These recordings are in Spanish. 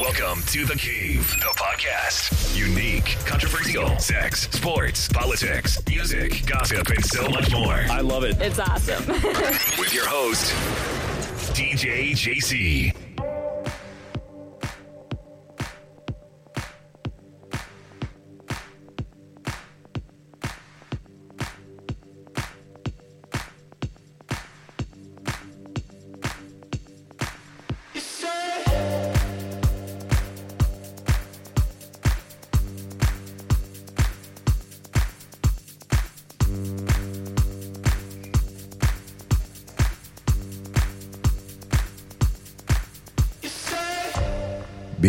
Welcome to The Cave, the podcast. Unique, controversial, sex, sports, politics, music, gossip, and so much more. I love it. It's awesome. With your host, DJ JC.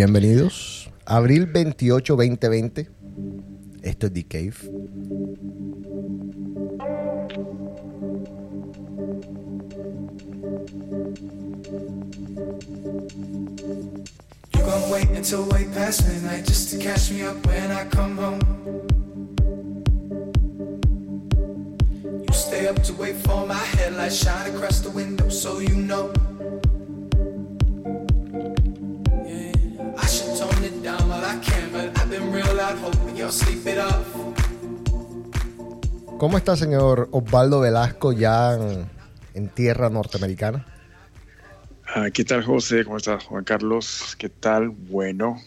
Bienvenidos. Abril 28, 2020. Esto es The Cave. You gon' wait until way past midnight just to catch me up when I come home. You stay up to wait for my headlights shine across the window so you know. ¿Cómo está, señor Osvaldo Velasco, ya en, en tierra norteamericana? Ah, ¿Qué tal, José? ¿Cómo estás, Juan Carlos? ¿Qué tal? Bueno,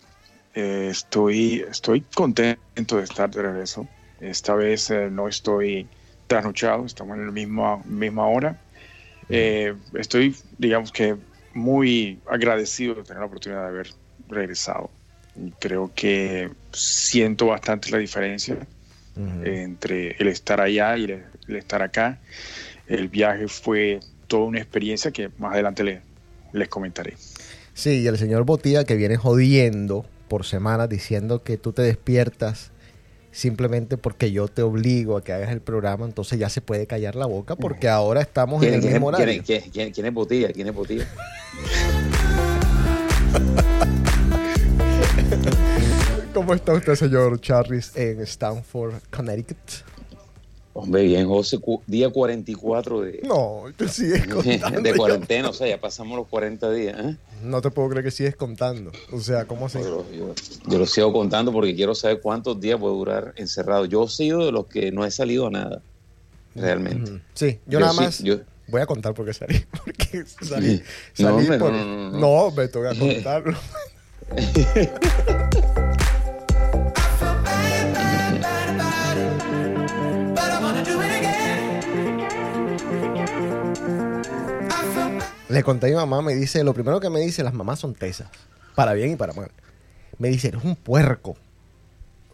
eh, estoy, estoy contento de estar de regreso. Esta vez eh, no estoy trasnochado, estamos en la misma, misma hora. Eh, estoy, digamos que, muy agradecido de tener la oportunidad de haber regresado. Creo que siento bastante la diferencia entre el estar allá y el, el estar acá. El viaje fue toda una experiencia que más adelante le- les comentaré. Sí, y el señor Botía que viene jodiendo por semanas diciendo que tú te despiertas simplemente porque yo te obligo a que hagas el programa, entonces ya se puede callar la boca porque ahora estamos en ¿Quién, el quién- mismo quién- horario. quién- quién- quién es Botilla? ¿Quién es Botilla? ¿Cómo está usted, señor Charris, en Stanford, Connecticut? Hombre, bien, José, día 44 de, No, tú sigues contando. de cuarentena, o sea, ya pasamos los 40 días. ¿eh? No te puedo creer que sigues contando. O sea, ¿cómo así? Yo, yo- yo lo sigo contando porque quiero saber cuántos días puedo durar encerrado. Yo he sido de los que no he salido a nada, realmente. Sí, yo, Yo nada más voy a contar por qué salí. Porque salí. No, salí por... no, No, me toca contarlo. Le conté a mi mamá, me dice, lo primero que me dice, las mamás son tesas, para bien y para mal. Me dice, eres un puerco.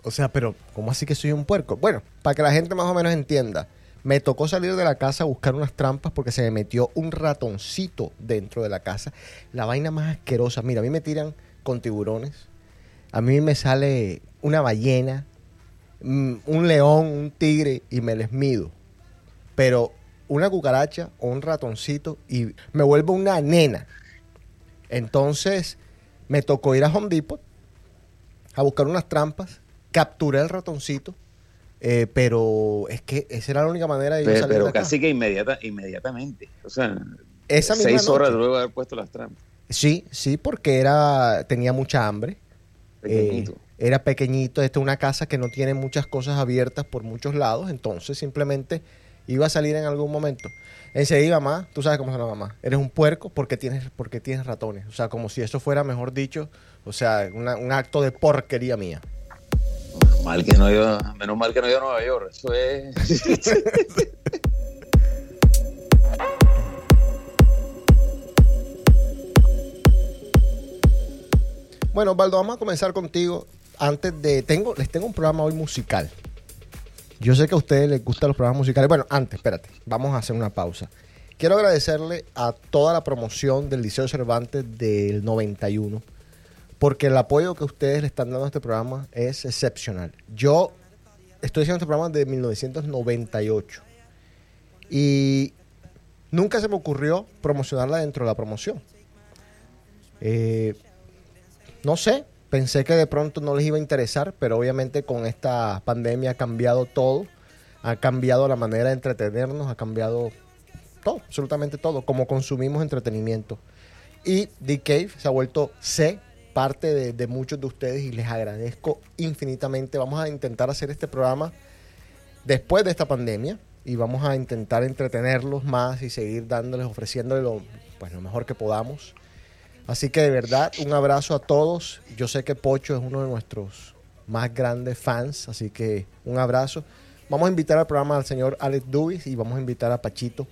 O sea, pero ¿cómo así que soy un puerco? Bueno, para que la gente más o menos entienda, me tocó salir de la casa a buscar unas trampas porque se me metió un ratoncito dentro de la casa. La vaina más asquerosa. Mira, a mí me tiran con tiburones. A mí me sale una ballena, mm, un león, un tigre y me les mido. Pero una cucaracha o un ratoncito y me vuelvo una nena. Entonces me tocó ir a Home Depot a buscar unas trampas, capturé el ratoncito, eh, pero es que esa era la única manera de yo Pero, salir pero de acá. casi que inmediata, inmediatamente. O sea, Esa misma seis horas luego de haber puesto las trampas. Sí, sí, porque era tenía mucha hambre. Pequeñito. Eh, era pequeñito, esta es una casa que no tiene muchas cosas abiertas por muchos lados, entonces simplemente iba a salir en algún momento. Enseguida, mamá, tú sabes cómo se llama mamá, eres un puerco porque tienes, porque tienes ratones. O sea, como si eso fuera, mejor dicho, o sea, una- un acto de porquería mía. Mal que no iba, menos mal que no iba a Nueva York. Eso es. Bueno, Osvaldo, vamos a comenzar contigo. Antes de. tengo Les tengo un programa hoy musical. Yo sé que a ustedes les gustan los programas musicales. Bueno, antes, espérate. Vamos a hacer una pausa. Quiero agradecerle a toda la promoción del Liceo Cervantes del 91. Porque el apoyo que ustedes le están dando a este programa es excepcional. Yo estoy haciendo este programa desde 1998. Y nunca se me ocurrió promocionarla dentro de la promoción. Eh, no sé, pensé que de pronto no les iba a interesar, pero obviamente con esta pandemia ha cambiado todo. Ha cambiado la manera de entretenernos, ha cambiado todo, absolutamente todo, como consumimos entretenimiento. Y The Cave se ha vuelto C parte de, de muchos de ustedes y les agradezco infinitamente. Vamos a intentar hacer este programa después de esta pandemia y vamos a intentar entretenerlos más y seguir dándoles, ofreciéndoles lo, pues, lo mejor que podamos. Así que de verdad, un abrazo a todos. Yo sé que Pocho es uno de nuestros más grandes fans, así que un abrazo. Vamos a invitar al programa al señor Alex Dubis y vamos a invitar a Pachito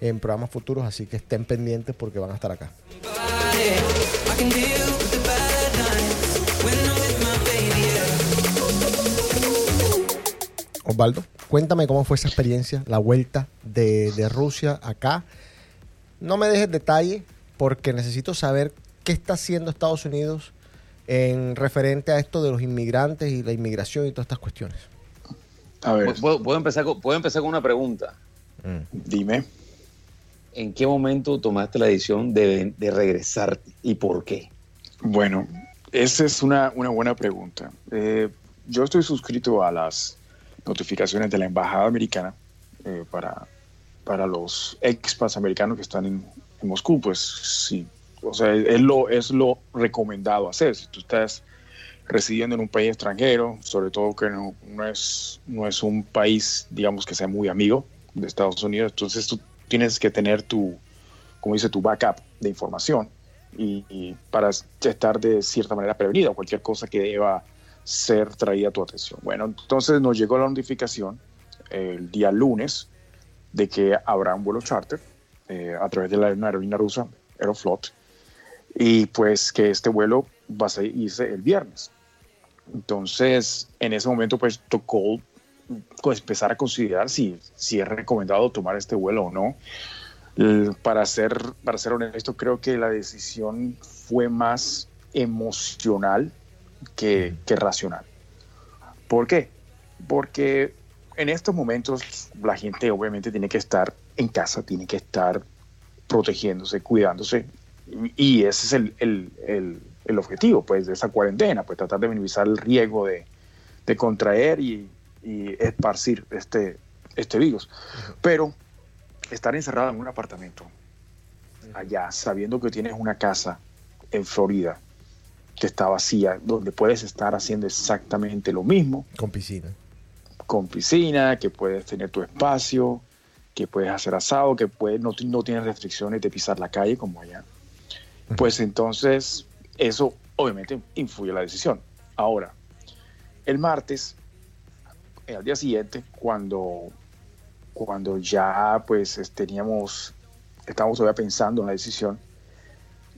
en programas futuros, así que estén pendientes porque van a estar acá. Osvaldo, cuéntame cómo fue esa experiencia, la vuelta de Rusia acá. No me dejes detalle porque necesito saber qué está haciendo Estados Unidos en referente a esto de los inmigrantes y la inmigración y todas estas cuestiones. A ver, ¿Puedo, puedo empezar con, puedo empezar con una pregunta. dime. ¿En qué momento tomaste la decisión de, de regresarte y por qué? Bueno, esa es una, una buena pregunta. Eh, yo estoy suscrito a las notificaciones de la Embajada Americana eh, para, para los expats americanos que están en, Moscú. Pues sí, o sea, es lo, es lo recomendado hacer. Si tú estás residiendo en un país extranjero, sobre todo que no, no es, no es un país, digamos, que sea muy amigo de Estados Unidos, entonces tú tienes que tener tu, como dice, tu backup de información y, para estar de cierta manera prevenido a cualquier cosa que deba ser traída a tu atención. Bueno, entonces nos llegó la notificación el día lunes de que habrá un vuelo charter eh, a través de la aerolínea rusa, Aeroflot, y pues que este vuelo va a irse el viernes. Entonces, en ese momento, pues tocó pues, empezar a considerar si, si es recomendado tomar este vuelo o no. Para ser, para ser honesto, creo que la decisión fue más emocional que, que racional. ¿Por qué? Porque en estos momentos la gente obviamente tiene que estar en casa, tiene que estar protegiéndose, cuidándose, y ese es el, el- el- el objetivo pues, de esa cuarentena, pues tratar de minimizar el riesgo de, de contraer y, y esparcir este, este virus. Pero estar encerrado en un apartamento allá, sabiendo que tienes una casa en Florida que está vacía, donde puedes estar haciendo exactamente lo mismo, Con piscina. con piscina, que puedes tener tu espacio, que puedes hacer asado, que puedes, no, no tienes restricciones de pisar la calle como allá. Pues entonces eso obviamente influye en la decisión. Ahora, el martes, al día siguiente, cuando, cuando ya pues es- teníamos, estábamos todavía pensando en la decisión,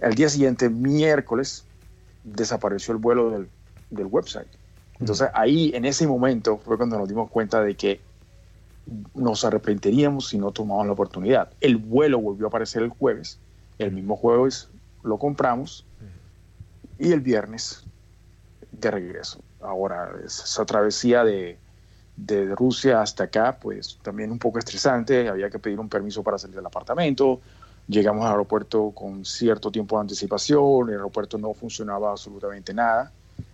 al día siguiente, miércoles, desapareció el vuelo del, del website. Entonces ahí, en ese momento, fue cuando nos dimos cuenta de que nos arrepentiríamos si no tomamos la oportunidad. El vuelo volvió a aparecer el jueves, el mismo jueves lo compramos y el viernes de regreso. Ahora, esa travesía de, de Rusia hasta acá, pues también un poco estresante, había que pedir un permiso para salir del apartamento, llegamos al aeropuerto con cierto tiempo de anticipación, el aeropuerto no funcionaba absolutamente nada,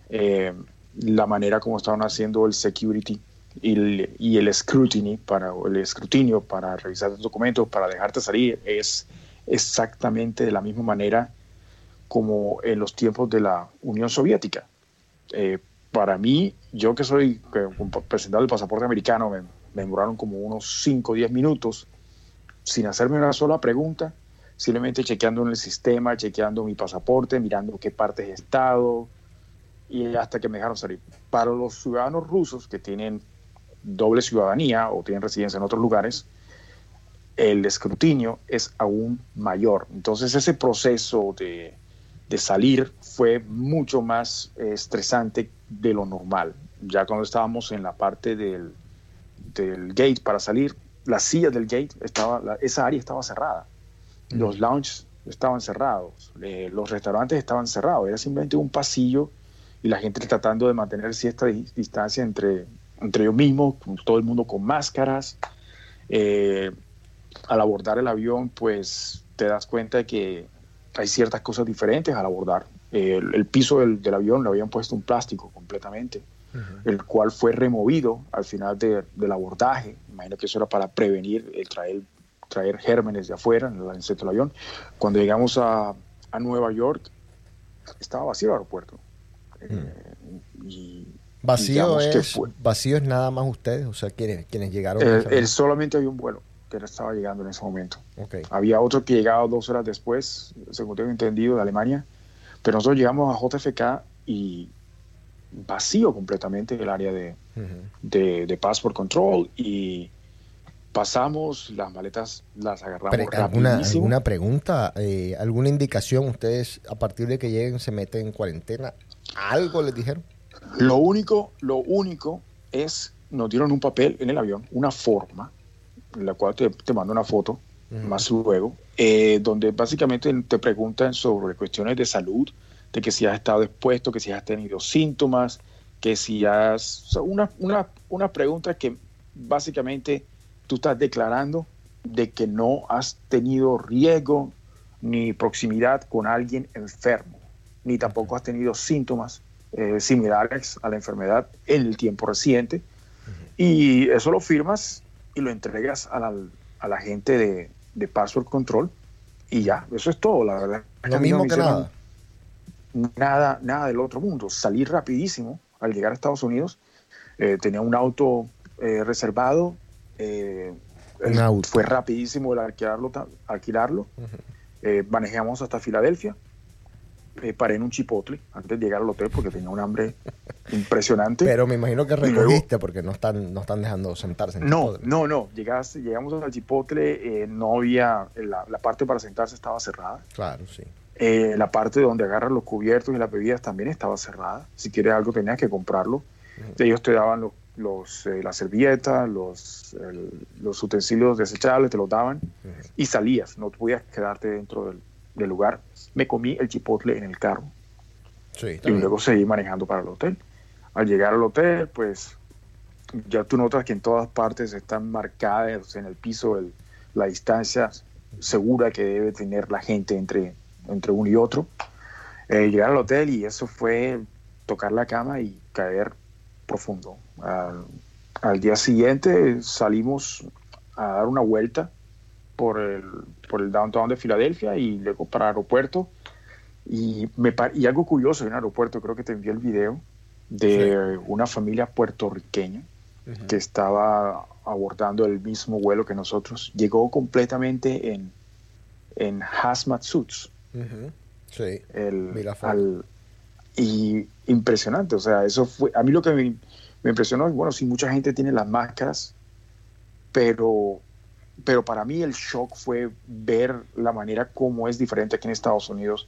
Eh, la manera como estaban haciendo el security y el, y el scrutiny para el escrutinio para revisar los documentos para dejarte salir es exactamente de la misma manera como en los tiempos de la Unión Soviética. Eh, para mí, yo que soy que, presentado el pasaporte americano, me, me demoraron como unos 5 o 10 minutos sin hacerme una sola pregunta, simplemente chequeando en el sistema, chequeando mi pasaporte, mirando qué partes he estado y hasta que me dejaron salir. Para los ciudadanos rusos que tienen doble ciudadanía o tienen residencia en otros lugares, el escrutinio es aún mayor. Entonces ese proceso de, de salir fue mucho más eh, estresante de lo normal. Ya cuando estábamos en la parte del, del gate para salir, la silla del gate, estaba, la- esa área estaba cerrada. Los lounges estaban cerrados, eh, los restaurantes estaban cerrados, era simplemente un pasillo y la gente tratando de mantener cierta di- distancia entre, entre ellos mismos, todo el mundo con máscaras. Eh, al abordar el avión, pues te das cuenta de que hay ciertas cosas diferentes al abordar. Eh, el, el piso del, del avión le habían puesto un plástico completamente, el cual fue removido al final de- del abordaje. Imagino que eso era para prevenir el traer, traer gérmenes de afuera en el centro del avión. Cuando llegamos a, a Nueva York, estaba vacío el aeropuerto. Eh, y Vacío es, vacío es nada más ustedes, o sea, quienes, quienes llegaron. él solamente había un vuelo que estaba llegando en ese momento. Había otro que llegaba dos horas después, según tengo entendido, de Alemania. Pero nosotros llegamos a JFK y vacío completamente el área de, de, de Passport Control y pasamos, las maletas las agarramos ¿alguna, rapidísimo. ¿Alguna pregunta? eh, ¿Alguna indicación? ¿Ustedes a partir de que lleguen se meten en cuarentena? ¿Algo les dijeron? Lo único, lo único es, nos dieron un papel en el avión, una forma, en la cual te, te mando una foto más luego, eh, donde básicamente te preguntan sobre cuestiones de salud, de que si has estado expuesto, que si has tenido síntomas, que si has... o sea, una, una, una pregunta que básicamente tú estás declarando de que no has tenido riesgo ni proximidad con alguien enfermo, ni tampoco has tenido síntomas eh, similares a la enfermedad en el tiempo reciente. Y eso lo firmas y lo entregas a la, a la gente de, de Password Control y ya, eso es todo, la verdad. Lo mismo que nada. Nada, nada del otro mundo. Salí rapidísimo al llegar a Estados Unidos. Eh, tenía un auto eh, reservado. eh, Un el- auto. Fue rapidísimo el alquilarlo. alquilarlo. Eh, manejamos hasta Filadelfia. Eh, paré en un chipotle antes de llegar al hotel porque tenía un hambre impresionante. Pero me imagino que recogiste porque no están, no están dejando sentarse. en No, Chipotle. no, no. Llegaste, llegamos al chipotle, eh, no había, la, la parte para sentarse estaba cerrada. Claro, sí. Eh, la parte donde agarran los cubiertos y las bebidas también estaba cerrada. Si quieres algo tenías que comprarlo. Ellos te daban los, los, eh, las servilletas, los, el- los utensilios desechables, te los daban y salías. No podías quedarte dentro del, del lugar. Me comí el chipotle en el carro Sí, y luego seguí manejando para el hotel. Al llegar al hotel, pues ya tú notas que en todas partes están marcadas en el piso el- la distancia segura que debe tener la gente entre, entre uno y otro. Eh, llegar al hotel y eso fue tocar la cama y caer profundo. Al, al día siguiente salimos a dar una vuelta por el, por el downtown de Filadelfia y luego para el aeropuerto. Y, me, y algo curioso en el aeropuerto, creo que te envié el video de una familia puertorriqueña Ujú. que estaba abordando el mismo vuelo que nosotros. Llegó completamente en, en hazmat suits. Ujú. Sí. El, al- y impresionante, o sea, eso fue, a mí lo que me, me impresionó, bueno, sí, mucha gente tiene las máscaras, pero, pero para mí el shock fue ver la manera como es diferente aquí en Estados Unidos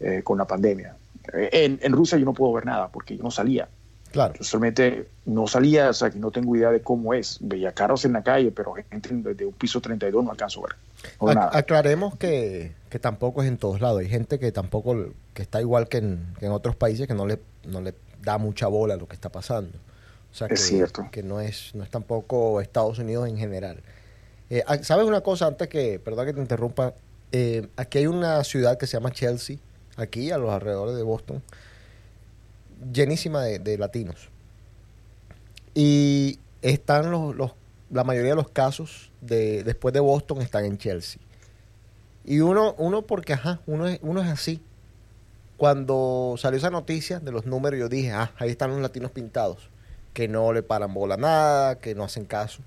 eh, con la pandemia. En, en Rusia yo no puedo ver nada porque yo no salía. Claro. Yo solamente no salía, o sea, que no tengo idea de cómo es. Veía carros en la calle, pero gente de un piso 32 no alcanzo a ver. No Ac- nada. aclaremos que, que tampoco es en todos lados. Hay gente que tampoco, que está igual que en, que en otros países, que no le, no le da mucha bola a lo que está pasando. O sea, Es cierto. que no es, no es tampoco Estados Unidos en general. Eh, ah, ¿Sabes una cosa antes que, perdón que te interrumpa? Eh, aquí hay una ciudad que se llama Chelsea, aquí a los alrededores de Boston, llenísima de, latinos. Y están los, los- la mayoría de los casos de después de Boston están en Chelsea. Y uno, uno porque, ajá, uno es, uno es así. Cuando salió esa noticia de los números, yo dije, ah, ahí están los latinos pintados, que no le paran bola nada, que no hacen caso.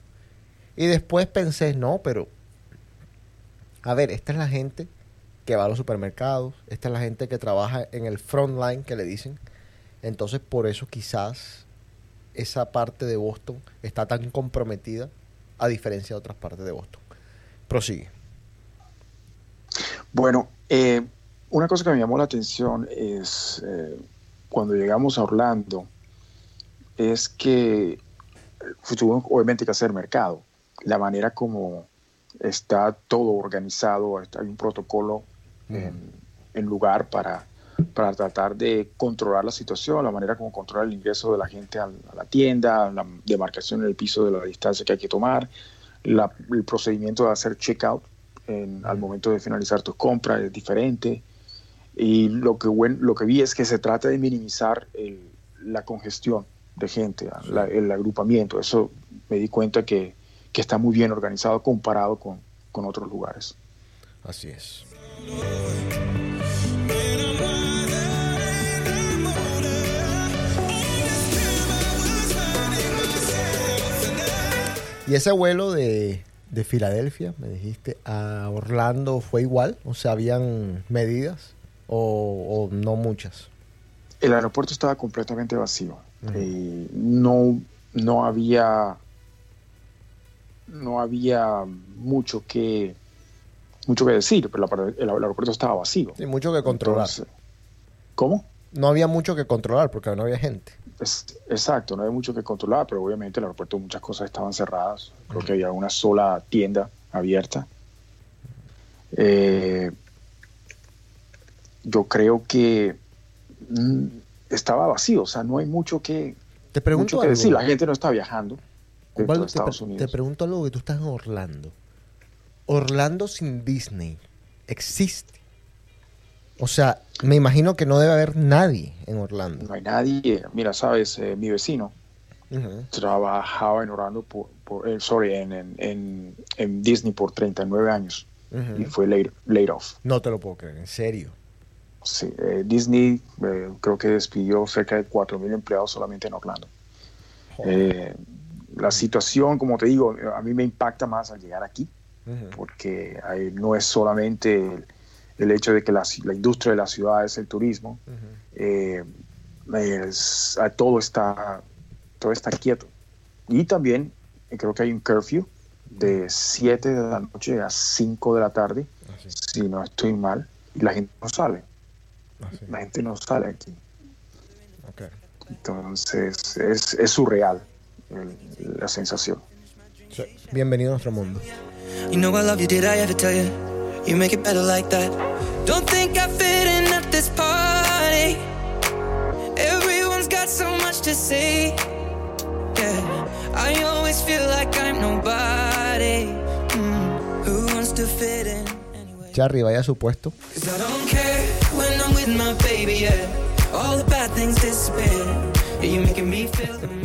Y después pensé, no, pero, a ver, esta es la gente que va a los supermercados, esta es la gente que trabaja en el front line, que le dicen. Entonces, por eso quizás esa parte de Boston está tan comprometida a diferencia de otras partes de Boston. Prosigue. Bueno, eh, una cosa que me llamó la atención es eh, cuando llegamos a Orlando, es que eh, tuvimos obviamente que hacer mercado. La manera como está todo organizado, hay un protocolo en, en lugar para, para tratar de controlar la situación, la manera como controlar el ingreso de la gente a, la tienda, la demarcación en el piso de la distancia que hay que tomar, la- el procedimiento de hacer checkout en- al momento de finalizar tus compras es diferente. Y lo que, lo que vi es que se trata de minimizar el- la congestión de gente, la- el agrupamiento. Eso me di cuenta que, que está muy bien organizado comparado con, con otros lugares. Así es. Y ese vuelo de, de, Filadelfia, me dijiste, a Orlando fue igual, o sea, habían medidas o, no muchas. El aeropuerto estaba completamente vacío. Eh, no, no había no había mucho que mucho que decir, pero el, aeropuerto estaba vacío. Sí, mucho que controlar. Entonces, ¿Cómo? no había mucho que controlar porque no había gente. Es- exacto, no hay mucho que controlar, pero obviamente el aeropuerto muchas cosas estaban cerradas. Creo que había una sola tienda abierta. Eh, yo creo que mm, estaba vacío, o sea, no hay mucho que, Te pregunto mucho que decir. La gente no está viajando Osvaldo, te, pre- pregunto algo que tú estás en Orlando. Orlando sin Disney existe. O sea, me imagino que no debe haber nadie en Orlando. No hay nadie. Mira, sabes, Eh, mi vecino trabajaba en Orlando por, por eh, sorry, en, en, en- en Disney por 39 años Ujú. y fue laid, laid off. No te lo puedo creer, en serio. Sí, eh, Disney creo que despidió cerca de 4.000 empleados solamente en Orlando. Eh, la situación, como te digo, a mí me impacta más al llegar aquí, porque ahí no es solamente el, el hecho de que la, industria de la ciudad es el turismo, eh, es- ah, todo, está, todo está quieto. Y también eh, creo que hay un curfew de 7 de la noche a 5 de la tarde, Así, si no estoy mal, y la gente no sale. así. La gente no sale aquí. Entonces es, es surreal la sensación. Sí. Bienvenido a nuestro mundo. You know I love you, did I ever tell you? You make it better like that. Don't think I fit in at this party. Everyone's got so much to say. Yeah, I always feel like I'm nobody. Mm, Who wants to fit in anyway? Charry, vaya a su puesto. Cause I don't care when I'm with my baby, yeah. All the bad things disappear. You're making me feel maybe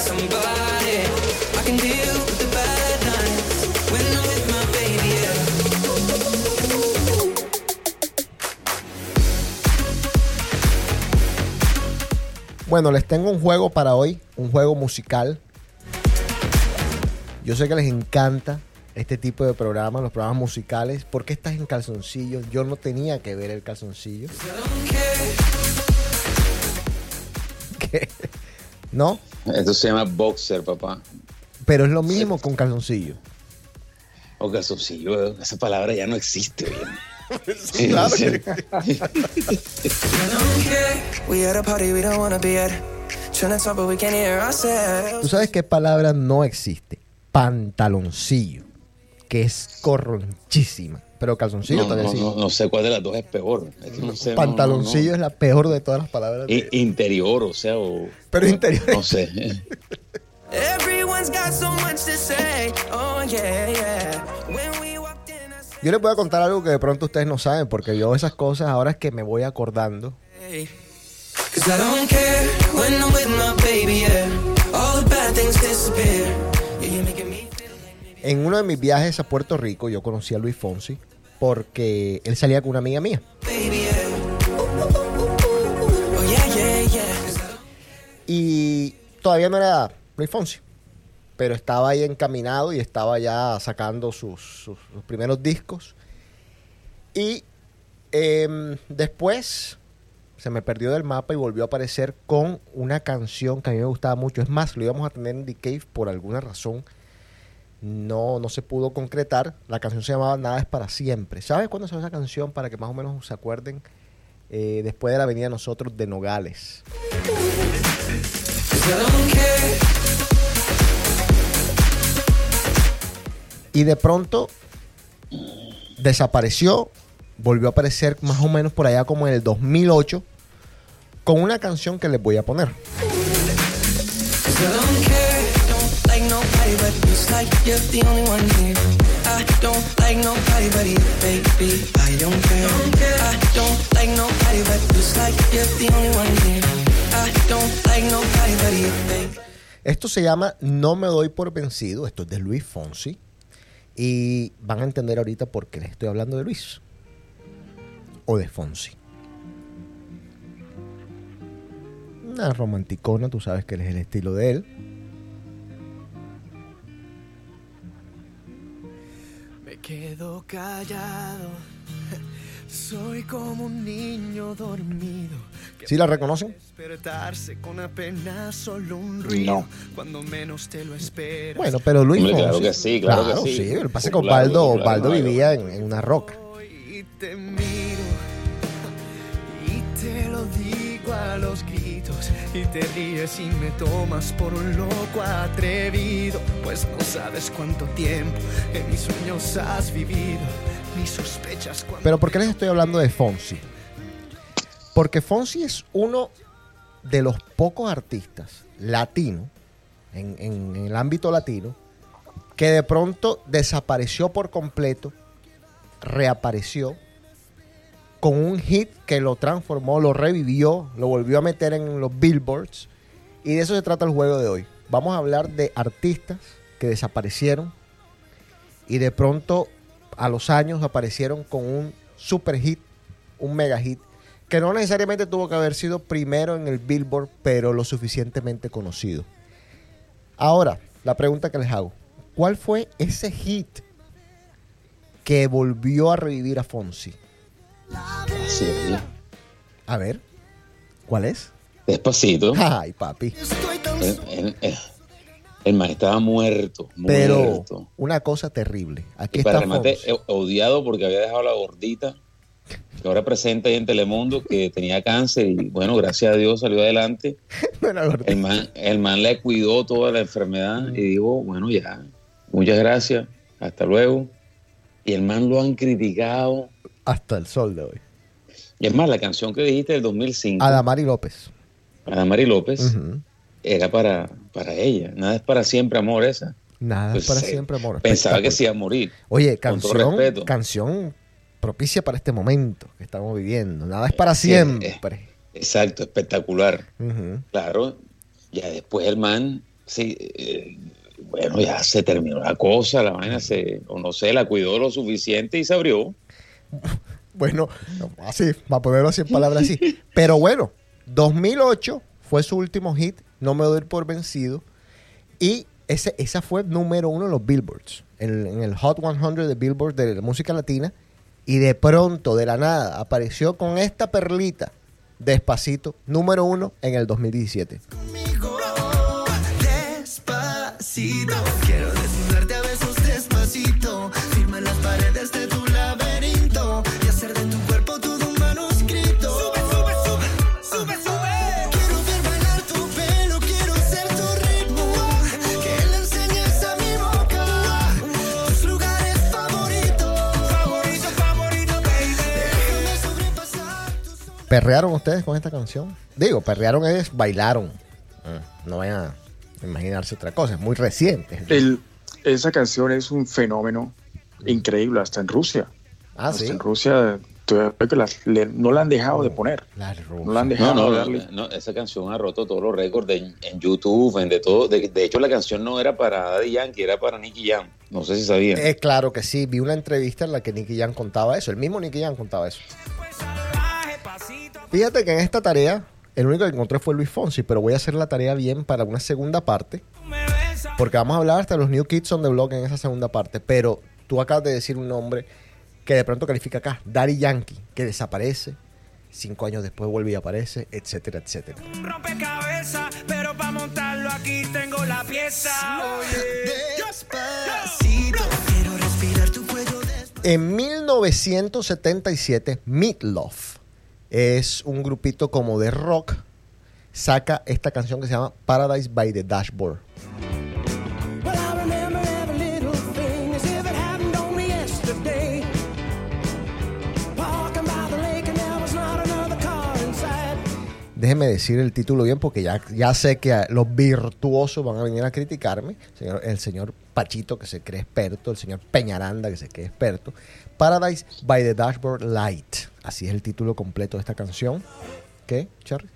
Bueno, les tengo un juego para hoy, un juego musical. Yo sé que les encanta este tipo de programas, los programas musicales. ¿Por qué estás en calzoncillo? Yo no tenía que ver el calzoncillo. ¿Qué? ¿No? Esto se llama boxer, papá. Pero es lo mismo con calzoncillo. O calzoncillo, esa palabra ya no existe, bien. Claro que- don't care. We at a party we don't wanna be at. Trying to talk, but we can't hear ourselves. ¿Tú sabes qué palabra no existe? Pantaloncillo. Que es corronchísima. Pero calzoncillo No, todavía no, sí. no, no sé cuál de las dos es peor. Es que no sé, Pantaloncillo no, no. es la peor de todas las palabras. I- Interior, o sea, o. Pero interior. No sé. Everyone's got so much to say. Oh yeah, yeah. When we said, Yo les voy a contar algo que de pronto ustedes no saben, porque yo esas cosas ahora es que me voy acordando. En uno de mis viajes a Puerto Rico, yo conocí a Luis Fonsi, porque él salía con una amiga mía. Oh Y todavía no era Luis Fonsi, pero estaba ahí encaminado y estaba ya sacando sus, sus- primeros discos. Y em, después se me perdió del mapa y volvió a aparecer con una canción que a mí me gustaba mucho. Es más, lo íbamos a tener en The Cave por alguna razón. No, no se pudo concretar. La canción se llamaba Nada es para siempre. ¿Sabes cuándo salió esa canción? Para que más o menos se acuerden. Eh, después de la Avenida Nosotros de Nogales. Y de pronto desapareció, volvió a aparecer más o menos por allá como en el 2008 con una canción que les voy a poner. Esto se llama No me doy por vencido. Esto es de Luis Fonsi. Y van a entender ahorita por qué les estoy hablando de Luis. O de Fonsi. Una romanticona, tú sabes que él es el estilo de él. Me quedo callado. Soy como un niño dormido. ¿Sí la reconocen? Con. No. Cuando menos te lo esperas. Bueno, pero Luis Hombre, Fonsi. claro que sí, claro que sí. sí. Pasa es que Claro, Osvaldo, claro, claro. vivía en, en una roca. y te miro y te lo digo a los gritos y te ríes y me tomas por un loco atrevido pues no sabes cuánto tiempo en mis sueños has vivido ni sospechas cuánto Pero ¿por qué les estoy hablando de Fonsi? Porque Fonsi es uno de los pocos artistas latinos, en, el ámbito latino, que de pronto desapareció por completo, reapareció con un hit que lo transformó, lo revivió, lo volvió a meter en los billboards. Y de eso se trata el juego de hoy. Vamos a hablar de artistas que desaparecieron y de pronto a los años aparecieron con un super hit, un mega hit, que no necesariamente tuvo que haber sido primero en el Billboard, pero lo suficientemente conocido. Ahora, la pregunta que les hago, ¿cuál fue ese hit que volvió a revivir a Fonsi? Sí. A ver, ¿cuál es? Despacito. Ay, papi. El, el- el- el man estaba muerto, Pero una cosa terrible. Aquí Y para está remate, eh, odiado porque había dejado la gordita, que ahora presenta ahí en Telemundo, que tenía cáncer y bueno, gracias a Dios salió adelante. El man, el man le cuidó toda la enfermedad y dijo, bueno, ya, muchas gracias, hasta luego. Y el man lo han criticado. Hasta el sol de hoy. Y es más, la canción que dijiste del 2005, Adamari López. Adamari López, era para, para ella. Nada es para siempre amor esa. Nada Pues, es para eh, siempre, amor. Pensaba que se iba a morir. Oye, Con todo canción, respeto. canción propicia para este momento que estamos viviendo. Nada es para Sí, siempre. Exacto, espectacular. Claro, ya después el man, sí, eh, bueno, ya se terminó la cosa, la vaina se, o no sé, la cuidó lo suficiente y se abrió. Bueno, así, para ponerlo así en palabras así. Pero bueno, 2008 fue su último hit, No me doy por vencido. Y ese, esa fue número uno en los Billboards, en, en el Hot 100 de Billboard de la música latina. Y de pronto, de la nada, apareció con esta perlita, despacito, número uno en el 2017. conmigo despacito ¿Perrearon ustedes con esta canción? Digo, perrearon es bailaron. Ah, No vayan a imaginarse otra cosa, es muy reciente. El- esa canción es un fenómeno increíble, hasta en Rusia. Ah, hasta sí. en Rusia todavía que las- le- no la han dejado de poner. La No la han dejado no, de no, darle. no, esa canción ha roto todos los récords de- en YouTube, en de todo. De, de hecho, la canción no era para Daddy Yankee, era para Nicky Jam. No sé si sabían. Eh, claro que sí, vi una entrevista en la que Nicky Jam contaba eso, el mismo Nicky Jam contaba eso. Fíjate que en esta tarea, el único que encontré fue Luis Fonsi, pero voy a hacer la tarea bien para una segunda parte, porque vamos a hablar hasta los New Kids on the Block en esa segunda parte, pero tú acabas de decir un nombre que de pronto califica acá, Daddy Yankee, que desaparece, cinco años después vuelve y aparece, etcétera, etcétera. un rompecabezas, pero para montarlo aquí tengo la pieza. Oye, Despacito, quiero respirar tu cuello despacito. En 1977, Meatloaf es un grupito como de rock. Saca esta canción que se llama Paradise by the Dashboard. Déjeme decir el título bien porque ya, ya sé que los virtuosos van a venir a criticarme. Señor- el señor Pachito que se cree experto, el señor Peñaranda que se cree experto. Paradise by the Dashboard Light. Así es el título completo de esta canción. ¿Qué, Charlie?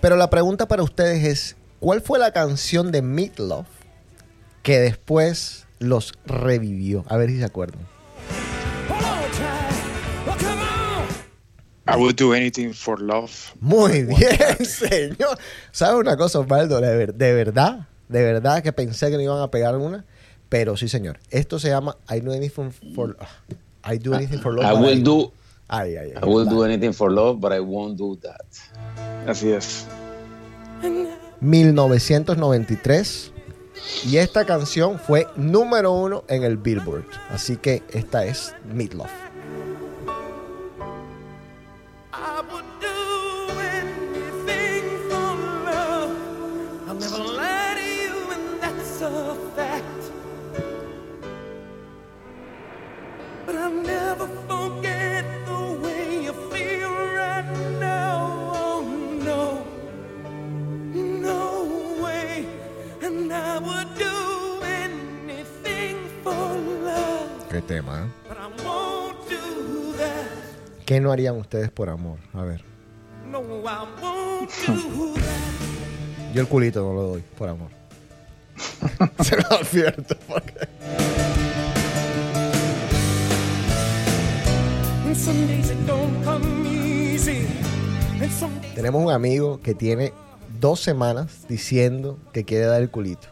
Pero la pregunta para ustedes es, ¿cuál fue la canción de Meatloaf que después los revivió? A ver si se acuerdan. I would do anything for love. Muy bien, señor. ¿Sabes una cosa, Osvaldo? De, ver- de verdad, de verdad que pensé que no iban a pegar una, pero sí, señor. Esto se llama I do anything for, I do anything for love. I will do, Ay, ay, ay. I will do anything for love, but I won't do that. Así es. 1993. Y esta canción fue número uno en el Billboard. Así que esta es Meatloaf. Qué tema, ¿eh? ¿Qué no harían ustedes por amor? A ver. Yo el culito no lo doy por amor. Se lo advierto. porque- Tenemos un amigo que tiene dos semanas diciendo que quiere dar el culito.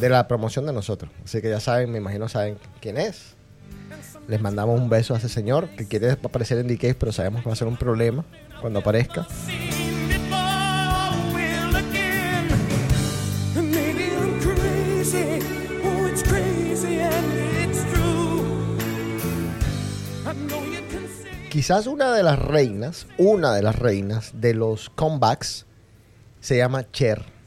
De la promoción de nosotros. Así que ya saben, me imagino saben quién es. Les mandamos un beso a ese señor que quiere aparecer en DK, pero sabemos que va a ser un problema cuando aparezca. Quizás una de las reinas, una de las reinas de los comebacks se llama Cher.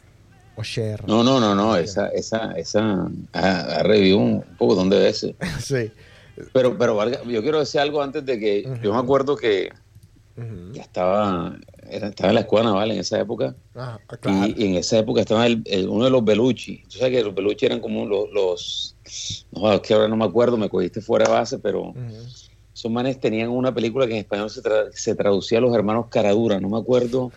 O Cher. No, no, no, no, esa, esa, esa ha, ha revivido un poco donde veces. Sí. Pero, pero Vargas, yo quiero decir algo antes de que yo me acuerdo que ya estaba, era- estaba en la escuela naval en esa época Ah, claro. y, y en esa época estaba el- el- uno de los Belucci. Tú sabes que los Belucci eran como los, los no, es que ahora no me acuerdo, me cogiste fuera de base, pero esos manes tenían una película que en español se, tra- se traducía a los hermanos Caradura, no me acuerdo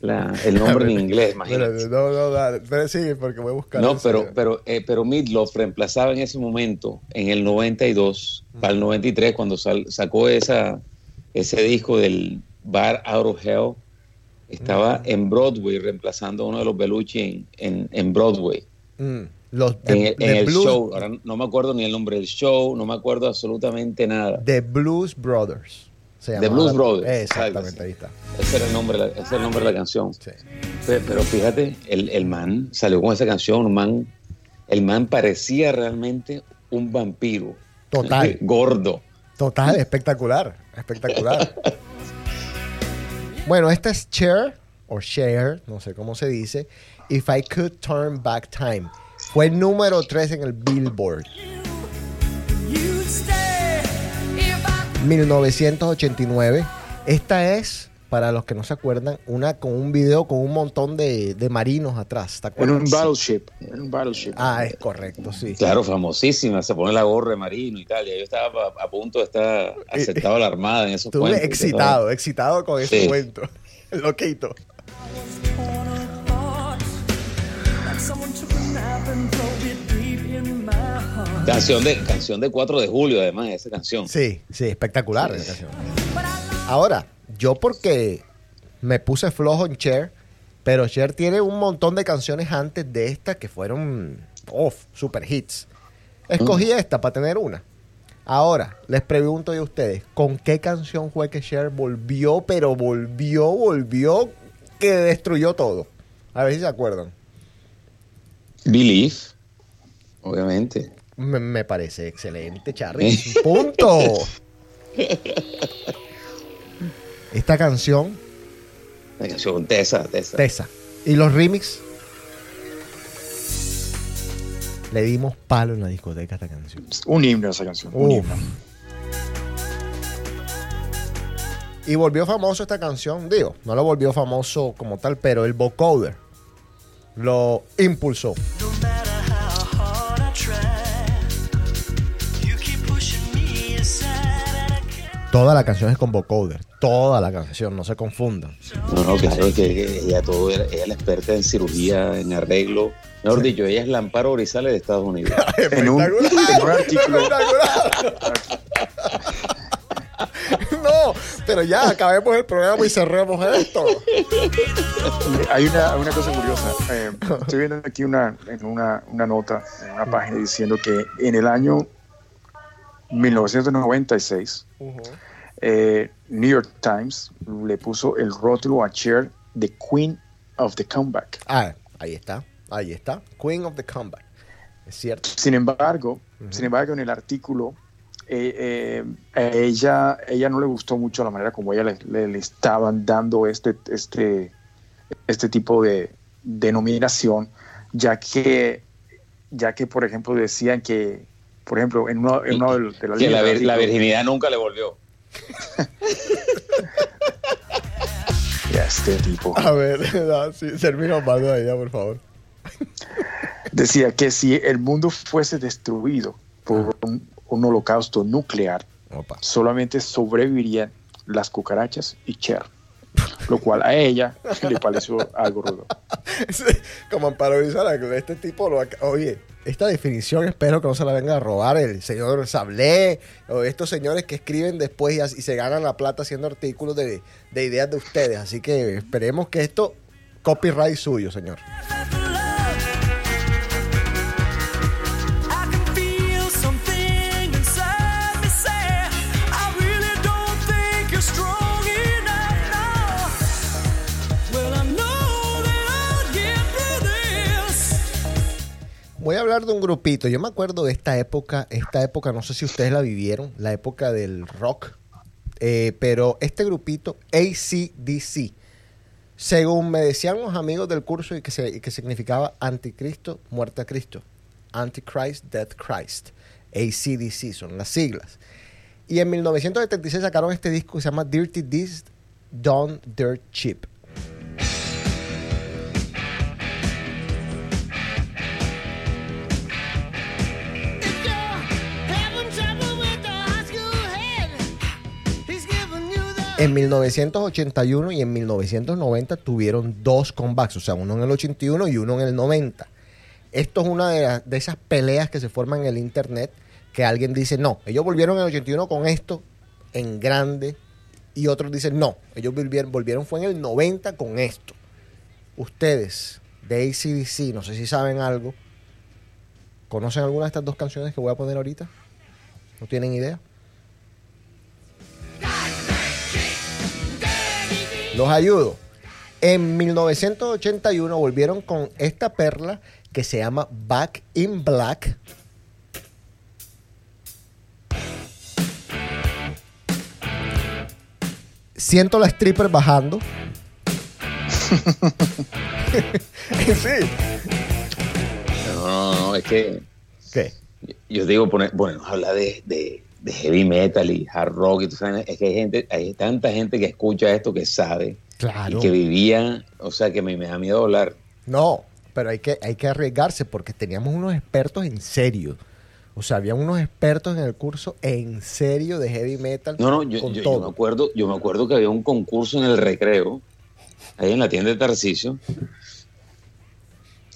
la- el nombre en inglés, imagínate. No, no, dale. Pero sí, porque voy a buscar. No, pero, pero, eh, pero Midlof reemplazaba en ese momento, en el 92, para el 93, cuando sal- sacó esa, ese disco del Bar Out of Hell, estaba en Broadway reemplazando a uno de los Belucci en, en, en Broadway, Mm, los en de, el, de en el show. Ahora no me acuerdo ni el nombre del show, no me acuerdo absolutamente nada. The Blues Brothers. Se The Blues Brothers, Exactamente, exacto. ahí está. Ese era el nombre, de la- ese era el nombre de la canción. Sí. Pero fíjate, el, el man salió con esa canción, un man, el man parecía realmente un vampiro. Total. Gordo. Total, espectacular. Espectacular. bueno, esta es Cher, o Cher, no sé cómo se dice. If I Could Turn Back Time. Fue el número 3 en el Billboard. 1989. Esta es, para los que no se acuerdan, una con un video con un montón de, de marinos atrás. ¿Te En acuerdas? un battleship. En un battleship. Ah, es correcto, sí. Claro, famosísima, se pone la gorra de marino y tal. Y yo estaba a, a punto de estar aceptado a la armada en esos Estuve cuentos. excitado, excitado con ese Sí. cuento. Loquito. someone took a nap and drove it Canción de, canción de 4 de julio, además, esa canción. Sí, sí, espectacular esa canción. Ahora, yo porque me puse flojo en Cher, pero Cher tiene un montón de canciones antes de esta que fueron off, super hits. Escogí esta para tener una. Ahora, les pregunto yo a ustedes, ¿con qué canción fue que Cher volvió, pero volvió, volvió, que destruyó todo? A ver si se acuerdan. Believe, obviamente. Me, me parece excelente, Charlie. Punto. Esta canción, La canción Tesa, Tesa. Tesa. Y los remix. Le dimos palo en la discoteca a esta canción. Un himno esa canción. Un himno. Y volvió famoso esta canción, digo, no lo volvió famoso como tal, pero el vocoder lo impulsó. No Toda la canción es con vocoder. Toda la canción, no se confundan. No, no, claro, que que ella todo era- ella es la experta en cirugía, en arreglo. Mejor dicho, ella es la Amparo Grisales de Estados Unidos. En un, en un artículo, no, pero ya acabemos el programa y cerremos esto. hay una, una cosa curiosa. Eh, estoy viendo aquí una, en una, una nota en una página diciendo que en el año 1996, eh, New York Times le puso el rótulo a Cher de Queen of the Comeback. Ah, ahí está, ahí está. Queen of the Comeback. Es cierto. Sin embargo, sin embargo, en el artículo, eh, eh, a ella, ella no le gustó mucho la manera como ella le, le- le estaban dando este, este, este tipo de denominación, ya que, ya que, por ejemplo, decían que, por ejemplo, en uno, en uno de, de las Que la, vir- virginidad nunca le volvió. Ya, este tipo. A ver, no, sí, termina Osvaldo ahí, ya, por favor. Decía que si el mundo fuese destruido por un, un holocausto nuclear, Opa. solamente sobrevivirían las cucarachas y Cher. Lo cual a ella le pareció algo rudo. Como Amparo que este tipo lo Oye, esta definición espero que no se la venga a robar el señor Sablé o estos señores que escriben después y, se ganan la plata haciendo artículos de, de ideas de ustedes. Así que esperemos que esto copyright suyo, señor. Voy a hablar de un grupito. Yo me acuerdo de esta época, esta época, no sé si ustedes la vivieron, la época del rock. Eh, pero este grupito, ACDC, según me decían los amigos del curso y que, significaba anticristo, muerte a Cristo. Antichrist, Death Christ. ACDC son las siglas. Y en 1976 sacaron este disco que se llama Dirty This Done Dirt Cheap. En 1981 y en 1990 tuvieron dos comebacks, o sea, uno en el 81 y uno en el 90. Esto es una de, de esas peleas que se forman en el internet que alguien dice, no, ellos volvieron en el 81 con esto en grande y otros dicen, no, ellos volvieron, volvieron fue en el 90 con esto. Ustedes de ACDC, no sé si saben algo, ¿conocen alguna de estas dos canciones que voy a poner ahorita? ¿No tienen idea? Los ayudo. En 1981 volvieron con esta perla que se llama Back in Black. Siento la stripper bajando. sí. No, no, no, es que ¿Qué? yo digo, poner, bueno, habla de, de, de heavy metal y hard rock y tú sabes, es que hay gente, hay tanta gente que escucha esto que sabe Claro. y que vivía, o sea, que me, me da miedo hablar. No, pero hay que, hay que arriesgarse porque teníamos unos expertos en serio. O sea, había unos expertos en el curso en serio de heavy metal. No, no, yo, con yo- yo todo. me acuerdo, yo me acuerdo que había un concurso en el recreo, ahí en la tienda de Tarcisio,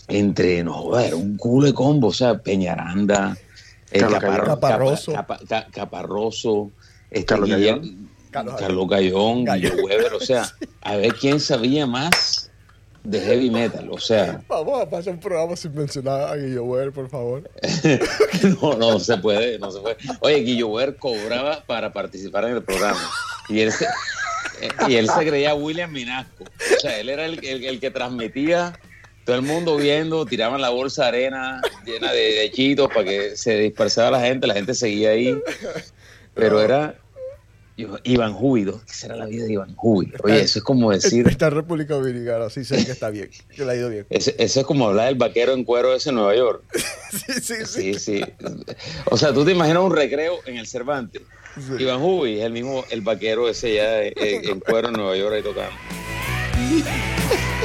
entre, no, joder, era un culo de combo, o sea, Peñaranda, eh, Capar-. Caparroso. Capa- Capa- Ca- Caparroso, este, Carlos Guillermo- Gallón. Carlos Carlos Gallón, Gallón. Guillo Weber, o sea, a ver quién sabía más de heavy metal, o sea, Vamos a pasar un programa sin mencionar a Guillo Weber, por favor. no, no se puede, no se puede. Oye, Guillo Weber cobraba para participar en el programa y él se, eh, y él se creía William Minasco, o sea, él era el, el- el que transmitía, todo el mundo viendo, tiraban la bolsa de arena llena de, de chitos para que se dispersara la gente, la gente seguía ahí, pero era... Iván Jubi, ¿no? ¿qué será la vida de Iván Jubi? Oye, eso es como decir, Está en República Dominicana, sí sé que está bien, que le ha ido bien. Eso es como hablar del vaquero en cuero ese en Nueva York. Sí, sí, sí. Sí, sí. O sea, tú te imaginas un recreo en el Cervantes. Sí. Iván Jubi es el mismo, el vaquero ese ya eh, en cuero en Nueva York ahí tocando.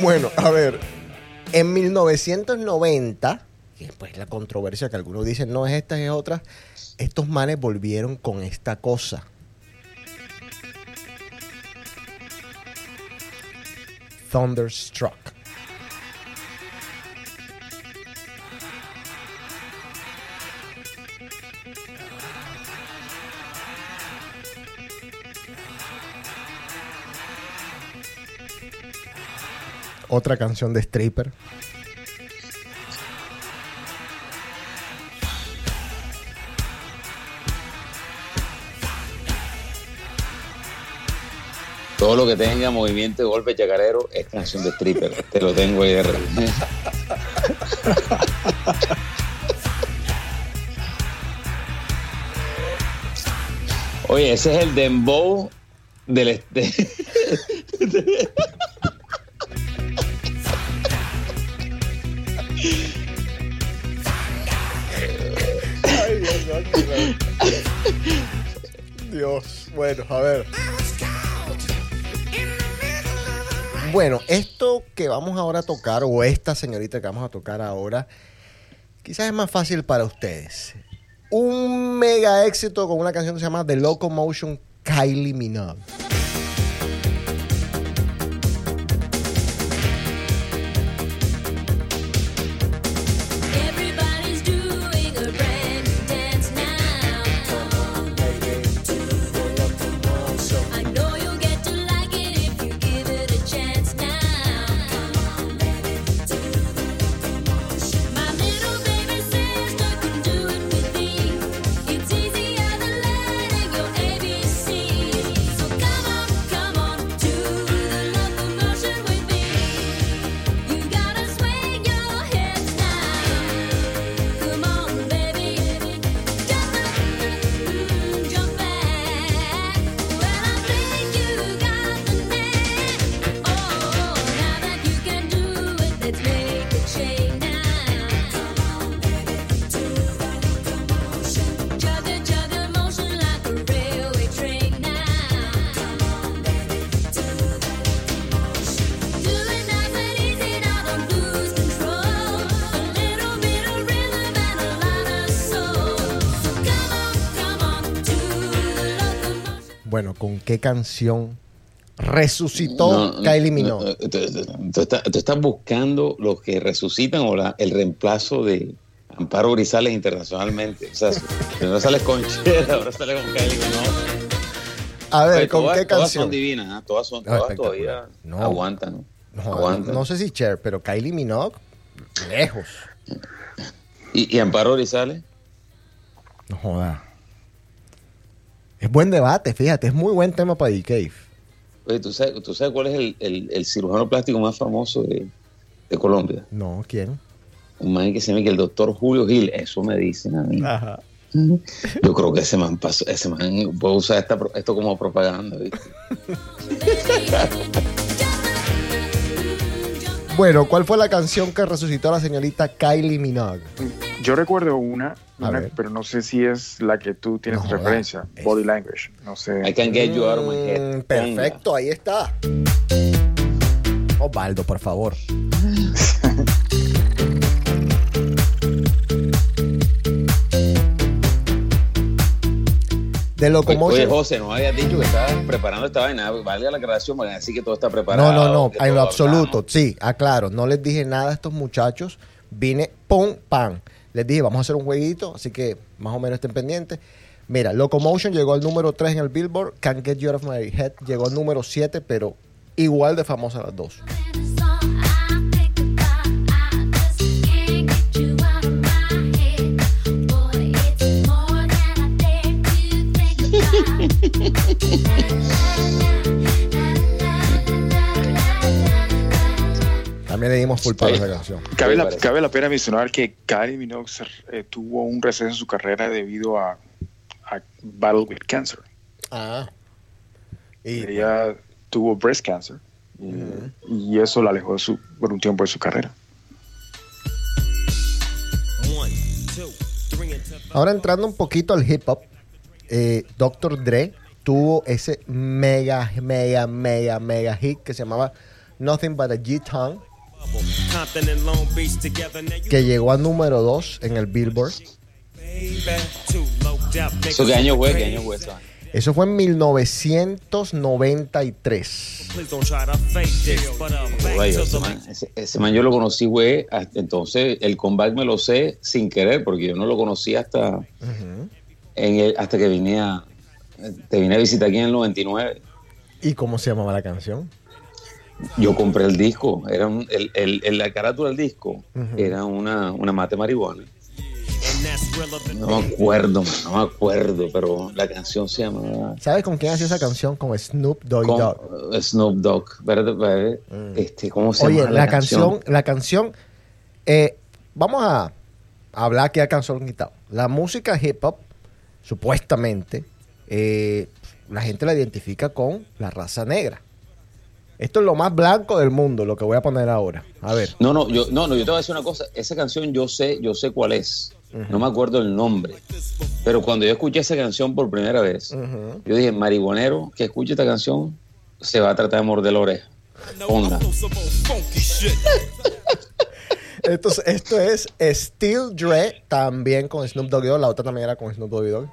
Bueno, a ver. En 1990, que pues la controversia que algunos dicen no es esta, es otra, estos manes volvieron con esta cosa. Thunderstruck. Otra canción de Stripper. Todo lo que tenga movimiento de golpe chacarero es canción de stripper. Te lo tengo ahí de Oye, ese es el dembow del este. Bueno, a ver. Bueno, esto que vamos ahora a tocar, o esta señorita que vamos a tocar ahora, quizás es más fácil para ustedes. Un mega éxito con una canción que se llama The Locomotion Kylie Minogue. ¿Con qué canción resucitó No, no, Kylie no, Minogue? Tú, tú- tú estás, tú estás buscando los que resucitan o la- el reemplazo de Amparo Grisales internacionalmente. O sea, primero sales con Cher, ahora sale con Kylie Minogue. A ver, Pero ¿con todas, qué todas canción? son divinas, ¿ah? todas, son, No, todas espectacular. todavía No. aguantan. No, aguantan. no sé si Cher, pero Kylie Minogue, lejos. ¿Y, y Amparo Grisales? No joda. Es buen debate, fíjate, es muy buen tema para D-Cave. Oye, ¿tú sabes, tú sabes cuál es el, el- el cirujano plástico más famoso de, de Colombia? No, ¿quién? Un man que se llama que el doctor Julio Gil. Eso me dicen a mí. Ajá. Yo creo que ese man pasó, ese man puede usar esta esto como propaganda, ¿viste? Bueno, ¿cuál fue la canción que resucitó a la señorita Kylie Minogue? Yo recuerdo una, pero no sé si es la que tú tienes No, referencia. es- Body language. No sé. I can get you out of my head. Mm, perfecto, ahí está. Osvaldo, por favor. De Locomotion. oye, José, no habías dicho que estabas preparando esta vaina. Valga la aclaración para decir que todo está preparado. No, no, no, en lo absoluto, hablamos. sí, aclaro, no les dije nada a estos muchachos, vine, pum, pam, les dije, vamos a hacer un jueguito, así que más o menos estén pendientes. Mira, Locomotion llegó al número 3 en el Billboard, Can't Get You Out of My Head llegó al número 7, pero igual de famosa las dos. También le dimos full palo a esa canción. Cabe la, parece. cabe la pena mencionar que Kylie Minogue eh, tuvo un receso en su carrera debido a, a battle with cancer. Ah. Y, Ella tuvo breast cancer y, y eso la alejó de su, por un tiempo de su carrera. Ahora entrando un poquito al hip hop, eh, Dr. Dre tuvo ese mega, mega, mega, mega hit que se llamaba Nothing But a G-Tongue. Que llegó a número 2 en el Billboard. ¿Eso qué año fue? ¿Qué año fue eso? Eso fue en 1993. Please don't try to fake this, but uh, back Vaya, to ese, man, ese- ese man yo lo conocí, güey. Entonces, el comeback me lo sé sin querer, porque yo no lo conocí hasta, en el, hasta que vine a, te vine a visitar aquí en el 99. ¿Y cómo se llamaba la canción? Yo compré el disco, era un- el, el- el- la carátula del disco era una, una mate marihuana. No me acuerdo, man, no me acuerdo, pero la canción se llama ¿Sabes con quién hacía esa canción? Con Snoop Doggy con, Dogg. Snoop Dogg. Espérate, espérate, este, ¿Cómo se Oye, llama la canción, la canción, eh, vamos a hablar que ha canción quitado. La música hip hop, supuestamente, eh, la gente la identifica con la raza negra. Esto es lo más blanco del mundo, lo que voy a poner ahora. A ver. No, no, yo, no, no, yo te voy a decir una cosa. Esa canción yo sé, yo sé cuál es. No me acuerdo el nombre. Pero cuando yo escuché esa canción por primera vez, yo dije, marihuanero que escuche esta canción se va a tratar de morder la oreja. Ponla. Entonces, esto es Steel Dre, también con Snoop Doggy Dogg. La otra también era con Snoop Doggy Dogg.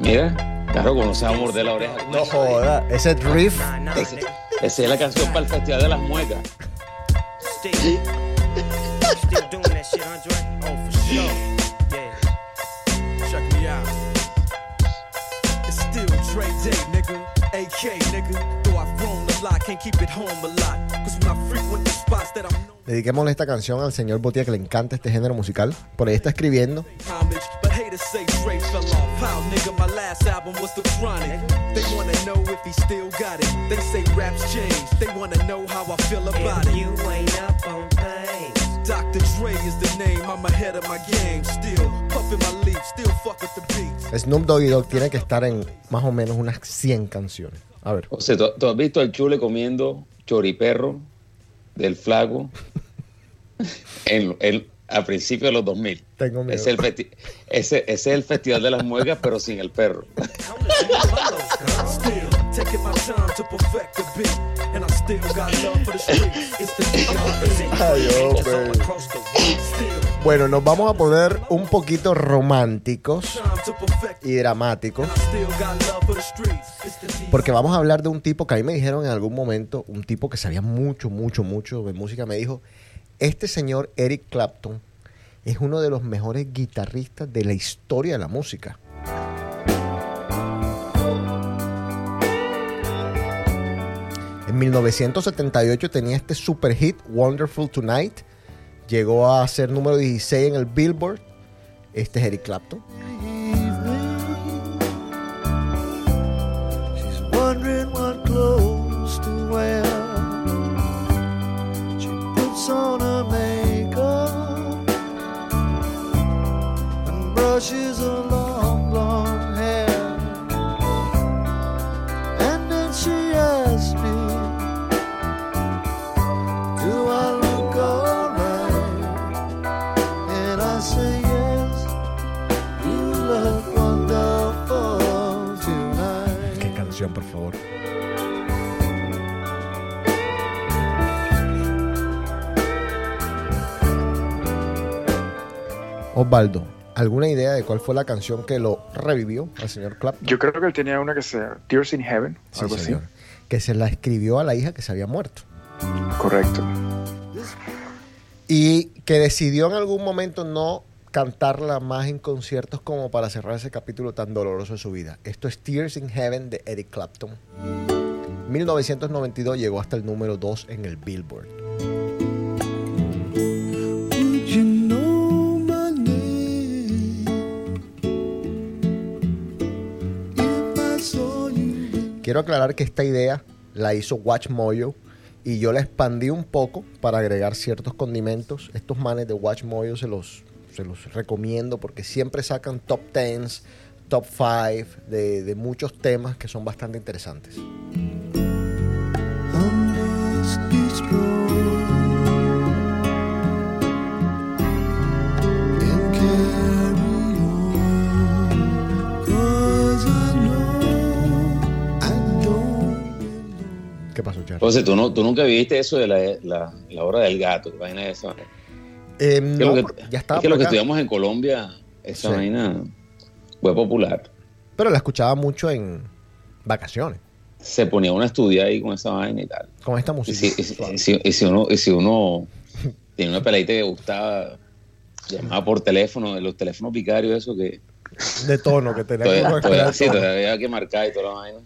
Mira, claro, cuando se va a morder la oreja. No joda, ese nigga. Esa es la canción para el Festival de las Muecas. Shit, Andre? Oh, for sure. Yeah. Check me out. It's still Dre Day, nigga. AK, nigga. Though I've grown a lot, can't keep it home a lot. Cause when I frequent the spots that I'm known Dediquémosle esta canción al señor Botía que le encanta este género musical. Por ahí está escribiendo. Snoop Doggy Dogg tiene que estar en más o menos unas 100 canciones. A ver. O sea, ¿tú, tú has visto al chule comiendo choriperro del flaco en, en- a principios de los 2000? Tengo miedo. Ese es, el ese, ese es el Festival de las Muecas, pero sin el perro. Still Bueno, nos vamos a poner un poquito románticos y dramáticos. Porque vamos a hablar de un tipo que a mí me dijeron en algún momento, un tipo que sabía mucho, mucho, mucho de música, me dijo, este señor Eric Clapton es uno de los mejores guitarristas de la historia de la música. En 1978 tenía este super hit, Wonderful Tonight. Llegó a ser número 16 en el Billboard. Este es Eric Clapton. Osvaldo, ¿alguna idea de cuál fue la canción que lo revivió al señor Clapton? Yo creo que él tenía una que se Tears in Heaven, Sí, algo señor. Que se la escribió a la hija que se había muerto. así. Correcto. Y que decidió en algún momento no cantarla más en conciertos como para cerrar ese capítulo tan doloroso de su vida. Esto es Tears in Heaven de Eric Clapton. 1992 llegó hasta el número 2 en el Billboard. Quiero aclarar que esta idea la hizo Watch Mojo y yo la expandí un poco para agregar ciertos condimentos. Estos manes de Watch Mojo se los, se los recomiendo porque siempre sacan top 10, top 5 de, de muchos temas que son bastante interesantes. ¿Qué pasó, Charlie? José, ¿tú, no, tú nunca viste eso de la, la, la hora del gato, que vaina de esa. Eh, Es que no, lo que, ya estaba es que lo que estudiamos en Colombia, esa Sí. vaina fue popular. Pero la escuchaba mucho en vacaciones, Se ponía uno a estudiar ahí con esa vaina y tal. con esta música. si, y si- y si- y si uno, y si uno tiene una peladita que gustaba, llamaba por teléfono, los teléfonos vicarios, eso que De tono que tenía que esperar sí, todavía había que marcar y toda la vaina.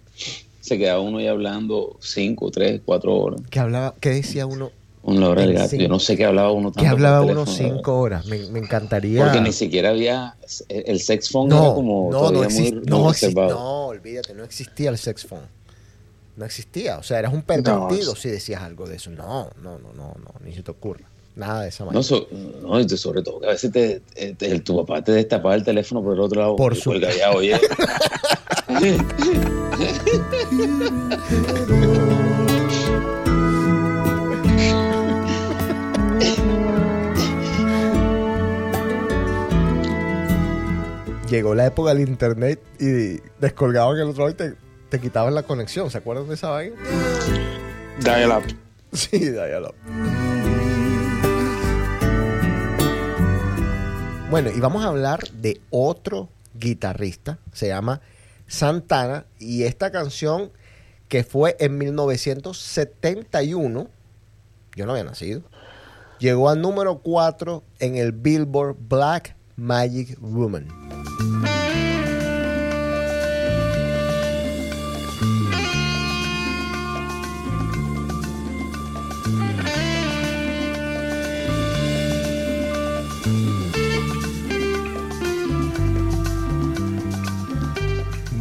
Se quedaba uno ahí hablando cinco, tres, cuatro horas. que hablaba, que decía uno, Una hora del gato. Yo no sé qué hablaba uno tanto por hablaba uno cinco horas. Me, me encantaría. Porque ni siquiera había. El sex phone no, era como. no, no, todavía exist- muy, no, exist- no, olvídate, no existía el sex phone. No existía, o sea, eras un pervertido No. si decías algo de eso. No, no, no, no, no, ni se te ocurra. Nada de esa manera. No, so- no, y sobre todo que a veces te, te- te- tu papá te destapaba el teléfono por el otro lado. Por cuelga ya, oye. Llegó la época del internet y descolgaban el otro lado y te, te quitaban la conexión. ¿Se acuerdan de esa vaina? Dial up. Sí, dial-up. Bueno, y vamos a hablar de otro guitarrista, se llama Santana, y esta canción que fue en 1971, yo no había nacido, llegó al número 4 en el Billboard Black Magic Woman.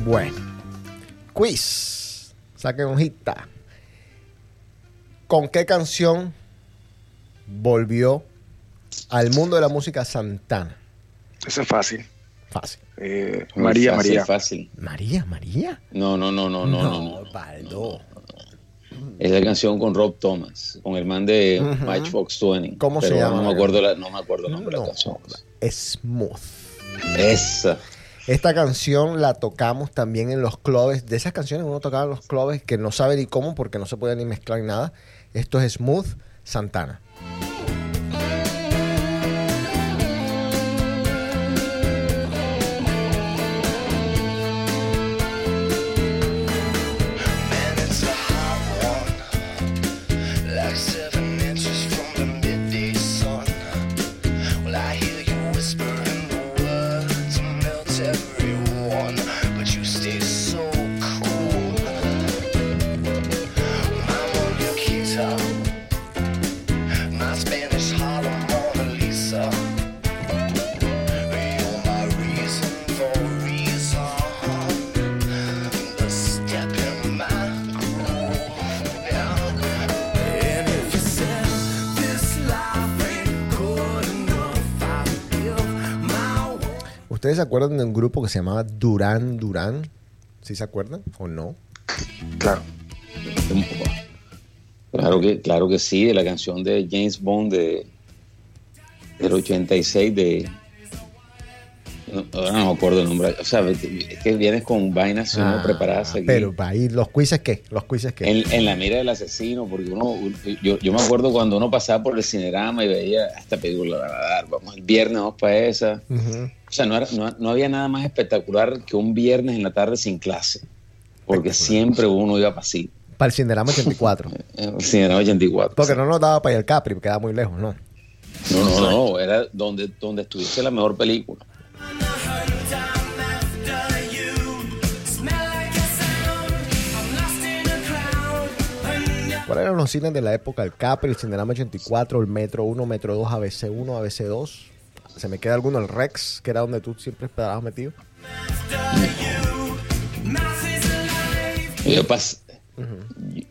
Bueno, quiz. Saquen hojita. ¿Con qué canción volvió al mundo de la música Santana? Eso es fácil. Fácil. Eh, María, fácil, María. Fácil. María, María. No, no, no, no, no, no. no. Baldo. Es la canción con Rob Thomas, con el man de Ujú. Matchbox 20. ¿Cómo se llama No me acuerdo, la, no me acuerdo el nombre de No, la canción. Smooth. Esa. Esta canción la tocamos también en los clubes. De esas canciones uno tocaba en los clubes que no sabe ni cómo porque no se puede ni mezclar ni nada. Esto es Smooth Santana. Acuerdan de un grupo que se llamaba Durán Durán? ¿Sí se acuerdan o no? Claro. Claro que, claro que sí, de la canción de James Bond de, del 86 de... no, ahora no me acuerdo el nombre. O sea, es que vienes con vainas si uno Ah, preparadas aquí. Pero para ir, los quizzes qué? Los quizzes qué? En, en la mira del asesino, porque uno, yo, yo me acuerdo cuando uno pasaba por el cinerama y veía esta película, vamos el viernes, vamos para esa. O sea, no, era- no, no había nada más espectacular que un viernes en la tarde sin clase, porque siempre uno iba para así, Para el Cinderama 84. el cinerama 84. Porque no nos daba para ir al Capri, porque quedaba muy lejos, ¿no? No, no, no, era donde, donde estuviese la mejor película. ¿Cuáles eran los cines de la época? El Capri, el Cinderama 84, el Metro 1, Metro 2, ABC 1, ABC 2. ¿Se me queda alguno? El Rex, que era donde tú siempre esperabas metido. Yo, pas-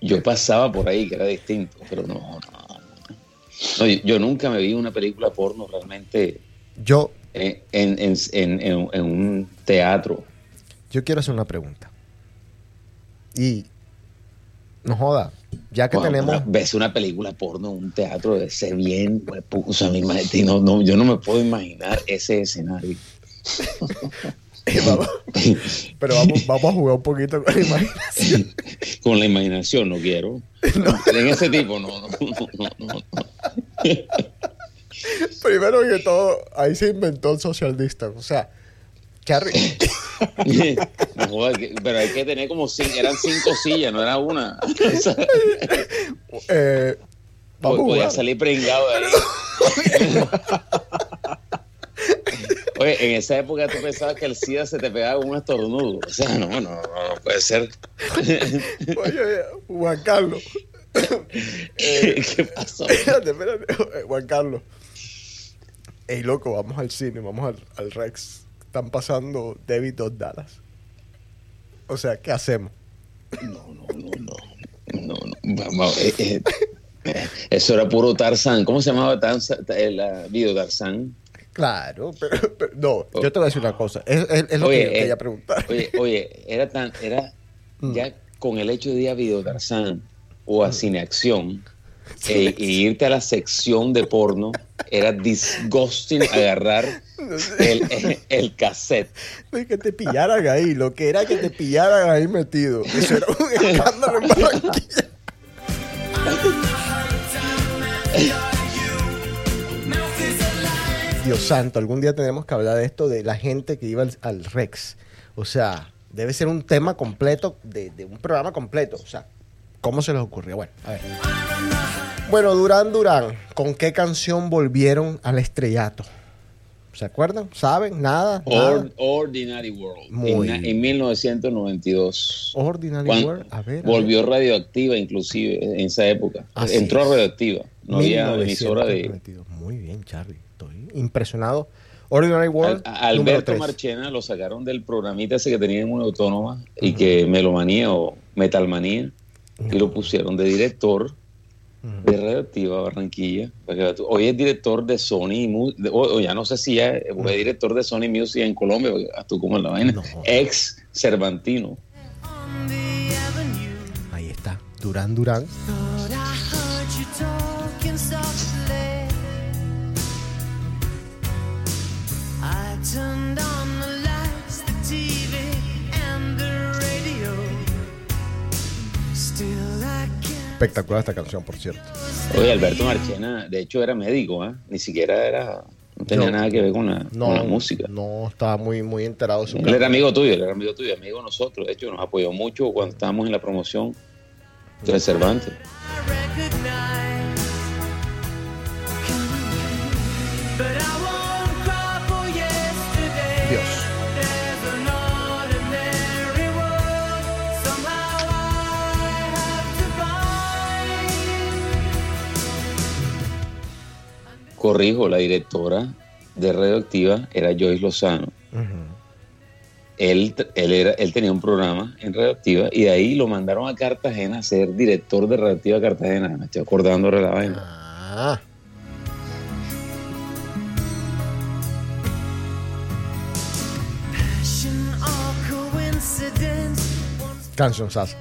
yo pasaba por ahí, que era distinto, pero no, no, no. Yo, yo nunca me vi una película porno realmente Yo, en- en un teatro. yo quiero hacer una pregunta. Y, no joda, ya que Bueno, tenemos... una- ves una película porno un teatro debe ser bien, huepu- o sea, me imagino- no, no, yo no me puedo imaginar ese escenario. Vamos- pero vamos, vamos a jugar un poquito con la imaginación. Con la imaginación, no quiero. En ese tipo, no, no, no, no, no. Primero que todo, ahí se inventó el social distance. O sea, Charlie. No pero hay que tener como cinco, eran cinco sillas, no era una. Eh, vamos podía salir pringado de ahí. Oye, en esa época tú pensabas que el SIDA se te pegaba con un estornudo. O sea, no, no, no, no puede ser. Oye, Juan Carlos. ¿Qué pasó? Espérate, espérate. Eh, Juan Carlos. Ey, loco, vamos al cine, vamos al, al Rex. Están pasando David Dos Dallas. O sea, ¿qué hacemos? No, no, no, no. No, no. Vamos, eh, eh, eh, eso era puro Tarzán. ¿Cómo se llamaba Tarzán? El uh, video Tarzán. Claro, pero, pero- no, yo te voy a decir una cosa. Es, es- es lo Oye, que yo quería preguntar. Oye, oye, era tan, era Mm. ya con el hecho de ir a video Tarzán o a Cineacción e, e irte a la sección de porno, era disgusting agarrar el, el, el cassette. De que te pillaran ahí, lo que era que te pillaran ahí metido. Eso era un escándalo en Barranquilla. Dios santo, algún día tenemos que hablar de esto, de la gente que iba al, al Rex. O sea, debe ser un tema completo, de, de un programa completo. O sea, ¿cómo se les ocurrió? Bueno, a ver. Bueno, Durán Durán, ¿con qué canción volvieron al estrellato? ¿Se acuerdan? ¿Saben? ¿Nada? ¿Nada? Or- Ordinary World. Muy en, bien. en 1992. Ordinary World. A ver. a volvió radioactiva inclusive en esa época. Así Entró es. radioactiva. No había emisora de... 1992. Muy bien, Charlie. Estoy impresionado. Ordinary World. Al- a- número Alberto. Marchena lo sacaron del programita ese que tenía en una autónoma y que Melomanía o Metalmanía y lo pusieron de director de Radioactiva Barranquilla. Hoy es director de Sony, Mu- de- o, ya no sé si ya es es director de Sony Music en Colombia, porque veas tú cómo es la vaina. No. Ex Cervantino. Ahí está. Durán Durán. I Espectacular esta canción, por cierto. Oye, Alberto Marchena, de hecho era médico, ¿ah? ni siquiera era, no tenía Yo- nada que ver con la, No, con la música. No, estaba muy, muy enterado de su Él era amigo tuyo, él era amigo tuyo, amigo de nosotros. De hecho, nos apoyó mucho cuando estábamos en la promoción del Cervantes. Corrijo, la directora de Radioactiva era Joyce Lozano. Él, él, era, él tenía un programa en Radioactiva y de ahí lo mandaron a Cartagena a ser director de Radioactiva Cartagena. Me estoy acordando ahora de la vaina. Ah. Canción Sasa.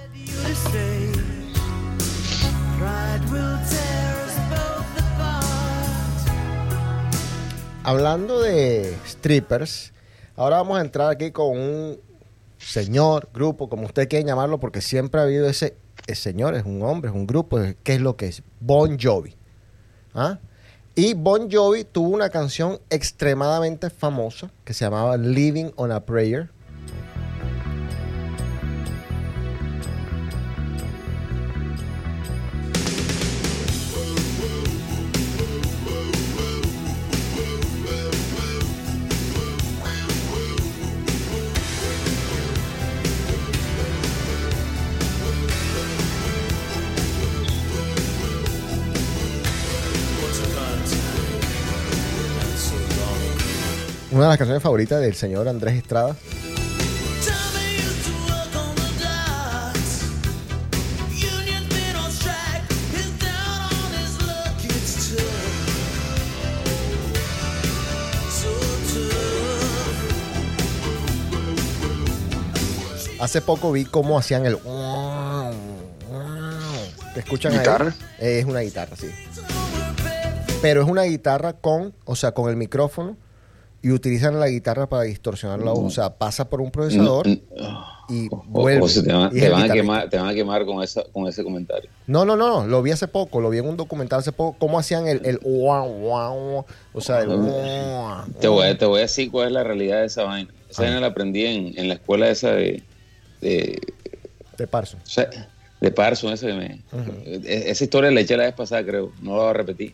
Hablando de strippers, ahora vamos a entrar aquí con un señor, grupo, como usted quiera llamarlo, porque siempre ha habido ese, ese señor, es un hombre, es un grupo, ¿qué es lo que es? Bon Jovi. ¿Ah? Y Bon Jovi tuvo una canción extremadamente famosa que se llamaba Living on a Prayer. De las canciones favoritas del señor Andrés Estrada. Hace poco vi cómo hacían el... ¿Te escuchan ahí? ¿Guitarra? Eh, es una guitarra, sí. Pero es una guitarra con, o sea, con el micrófono y y utilizan la guitarra para distorsionar la voz. O sea, pasa por un procesador Mm, y O, vuelve. o se te, van, y te a quemar, te van a quemar con, esa, con ese comentario. No, no, no, lo vi hace poco, lo vi en un documental hace poco, cómo hacían el, el o sea, el. Te voy, a- te voy a decir cuál es la realidad de esa vaina. Esa Ah. vaina la aprendí en, en la escuela esa de, de, de Parson. o sea, de Parson. Esa, me- e- esa historia la eché la vez pasada, creo. No la voy a repetir.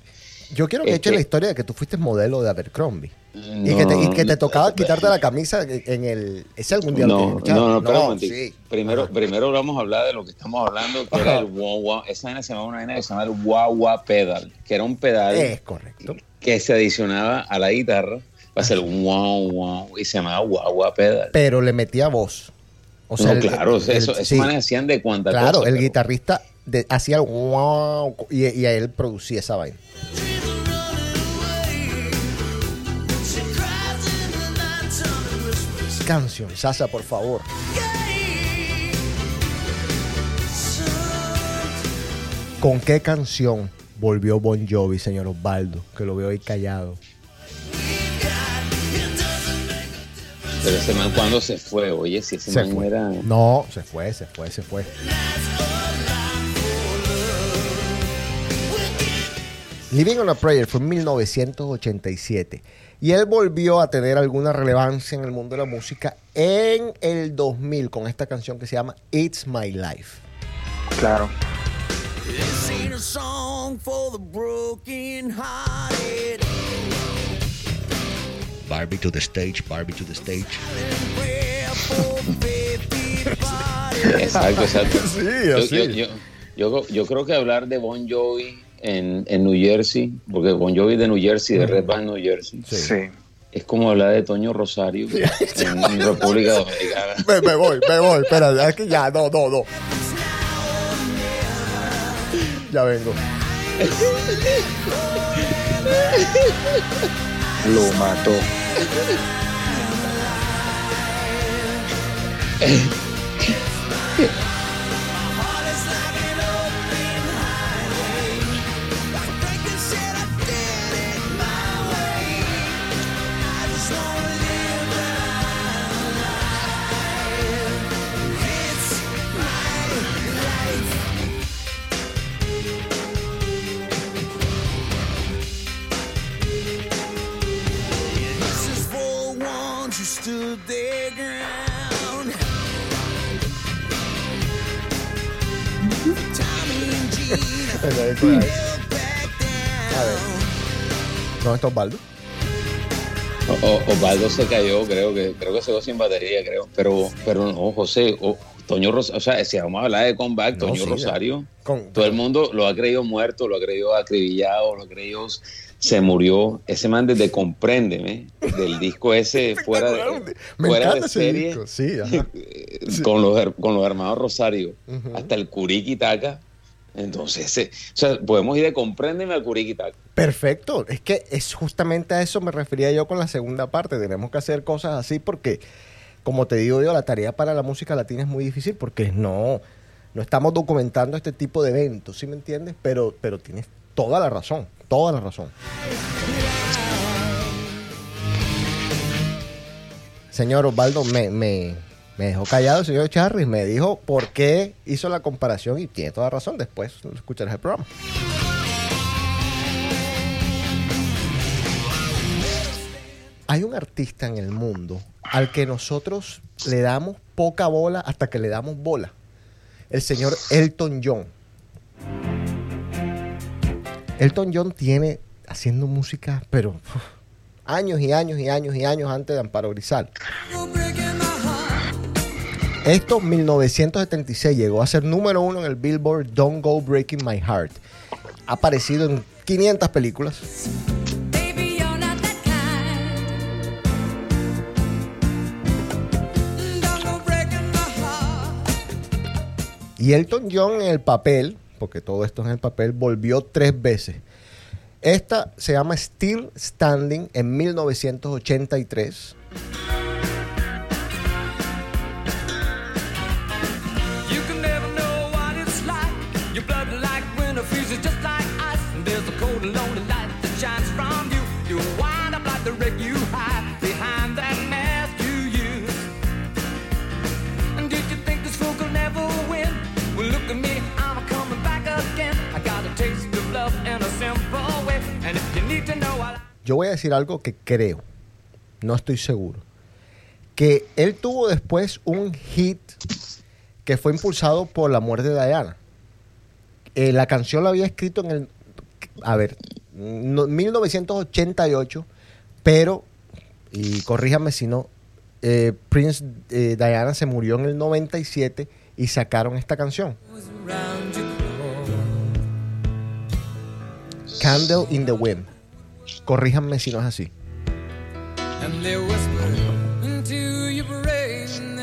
Yo quiero que eche que- la historia de que tú fuiste modelo de Abercrombie. y, No, que te, y que te no, tocaba no, quitarte la camisa en el... ¿Ese algún día No, no, no, espera un momentico. sí. Primero, Ajá. primero vamos a hablar de lo que estamos hablando, que era el wow, wow. Esa vaina se llamaba una vaina que se llama el wow, wow pedal, que era un pedal Es correcto. que se adicionaba a la guitarra para hacer un wow, wow, y se llamaba wow, wow pedal. Pero le metía voz. O sea, no, el- claro, el- eso, esos sí. hacían de cuanta Claro, cosa, el pero- guitarrista de- hacía el wow y, y a él producía esa vaina. Canción, Sasa, por favor. ¿Con qué canción volvió Bon Jovi, señor Osvaldo? Que lo veo ahí callado. Pero ese man cuando se fue, oye, si ese Se man fue. era... No, se fue, se fue, se fue. Living on a Prayer fue en 1987 y él volvió a tener alguna relevancia en el mundo de la música en el 2000 con esta canción que se llama It's My Life. Claro. This ain't a song for the broken hearted. Barbie to the stage, Barbie to the stage. Exacto, exacto. Sí, Yo- así. Yo, yo- yo- yo creo que hablar de Bon Jovi en, en New Jersey, porque Bon Jovi de New Jersey, de Red Band New Jersey, Sí. Sí. es como hablar de Toño Rosario en, en República Dominicana. Me, me voy, me voy, espera, es que ya, no, no, no. Ya vengo. Lo mató. stood their ground. Tommy and Gina look back A ver. down. ¿No está Osvaldo? O- Osvaldo se cayó, creo que creo que se quedó sin batería, creo. Pero, pero no, José, o- Toño Rosario, o sea, si vamos a hablar de comeback, No, Toño sí, Rosario, Con- todo el mundo lo ha creído muerto, lo ha creído acribillado, lo ha creído se murió. Ese man desde Compréndeme, del disco ese fuera de, Me fuera de serie, disco, sí, ajá. con, los, con los hermanos Rosario, hasta el Curiquitaca. Entonces, o sea, podemos ir de Compréndeme al Curiquitaca. Perfecto, es que es justamente a eso me refería yo con la segunda parte. Tenemos que hacer cosas así porque, como te digo yo, la tarea para la música latina es muy difícil porque no, no estamos documentando este tipo de eventos, ¿sí me entiendes? Pero, pero tienes toda la razón, toda la razón. Señor Osvaldo, me, me, dejó callado el señor Charris, me dijo por qué hizo la comparación y tiene toda razón. Después escucharás el programa. Hay un artista en el mundo al que nosotros le damos poca bola hasta que le damos bola. El señor Elton John. Elton John tiene haciendo música, pero uf, años y años y años y años antes de Amparo Grisal. Esto, 1976, llegó a ser número uno en el Billboard Don't Go Breaking My Heart. Ha aparecido en 500 películas. Y Elton John en el papel, porque todo esto es en el papel, volvió tres veces. Esta se llama Still Standing en 1983. Yo voy a decir algo que creo, no estoy seguro. Que él tuvo después un hit que fue impulsado por la muerte de Diana. Eh, la canción la había escrito en el, a ver, no- 1988, pero, y corríjame si no, eh, Prince eh, Diana se murió en el 97 y sacaron esta canción. Candle in the Wind. Corríjanme si no es así.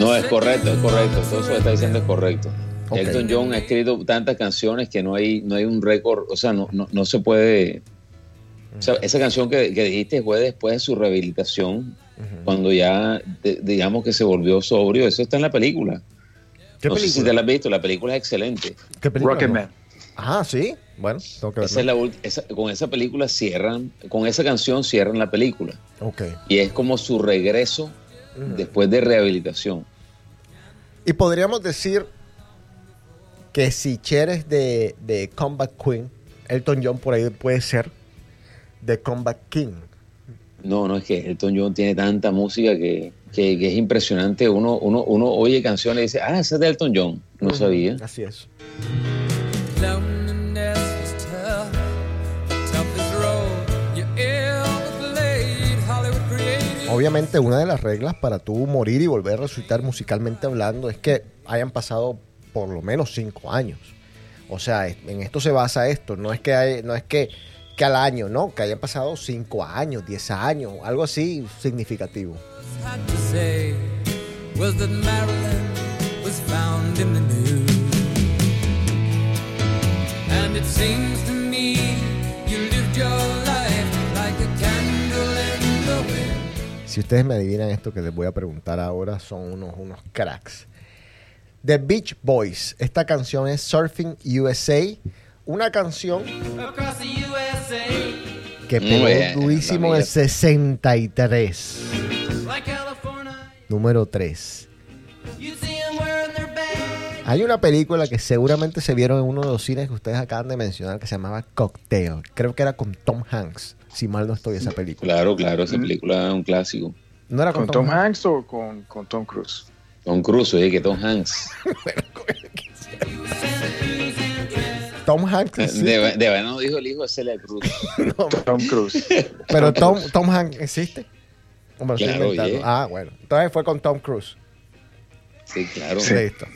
No, es correcto, es correcto. Todo eso que está diciendo es correcto. Elton John ha escrito tantas canciones que no hay, no hay un récord, o sea, no, no, no se puede. O sea, esa canción que, que dijiste fue después de su rehabilitación, cuando ya, de- digamos que se volvió sobrio. Eso está en la película. ¿Qué no sé si película? te la has visto, la película es excelente. ¿Qué película? Rocketman. Ah, sí. Bueno, tengo que Esa es la esa- con esa película cierran, con esa canción cierran la película. Ok. Y es como su regreso después de rehabilitación. Y podríamos decir que si Cher es de, de Combat Queen, Elton John por ahí puede ser de Combat King. No, no, es que Elton John tiene tanta música que, que- que es impresionante. Uno, uno, uno oye canciones y dice, ah, esa es de Elton John. No sabía. Así es. Obviamente una de las reglas para tú morir y volver a resucitar musicalmente hablando es que hayan pasado por lo menos cinco años. O sea, en esto se basa esto. No es que hay- no es que, que al año, no, que hayan pasado cinco años, diez años, algo así significativo. had to say was that Marilyn was found in the news. And it seems to me you lived your life like a candle in the wind. Si ustedes me adivinan esto que les voy a preguntar ahora, son unos, unos cracks. The Beach Boys. Esta canción es Surfing USA. Una canción Across the USA, que pegó bien, durísimo en el amiga. 63. like California, Número 3. Hay una película que seguramente se vieron en uno de los cines que ustedes acaban de mencionar que se llamaba Cocktail. Creo que era con Tom Hanks, si mal no estoy esa película. Claro, claro, esa película es un clásico. ¿No era con, ¿Con Tom Hanks o con, con Tom Cruise? Tom Cruise, oye, que Tom Hanks. Tom Hanks. sí. De, de verdad no dijo el hijo de Celia Cruz. Tom Cruise. Pero Tom, Tom Hanks existe. ¿O me lo estoy Claro, oye. Ah, bueno. Entonces fue con Tom Cruise. Sí, claro. Listo.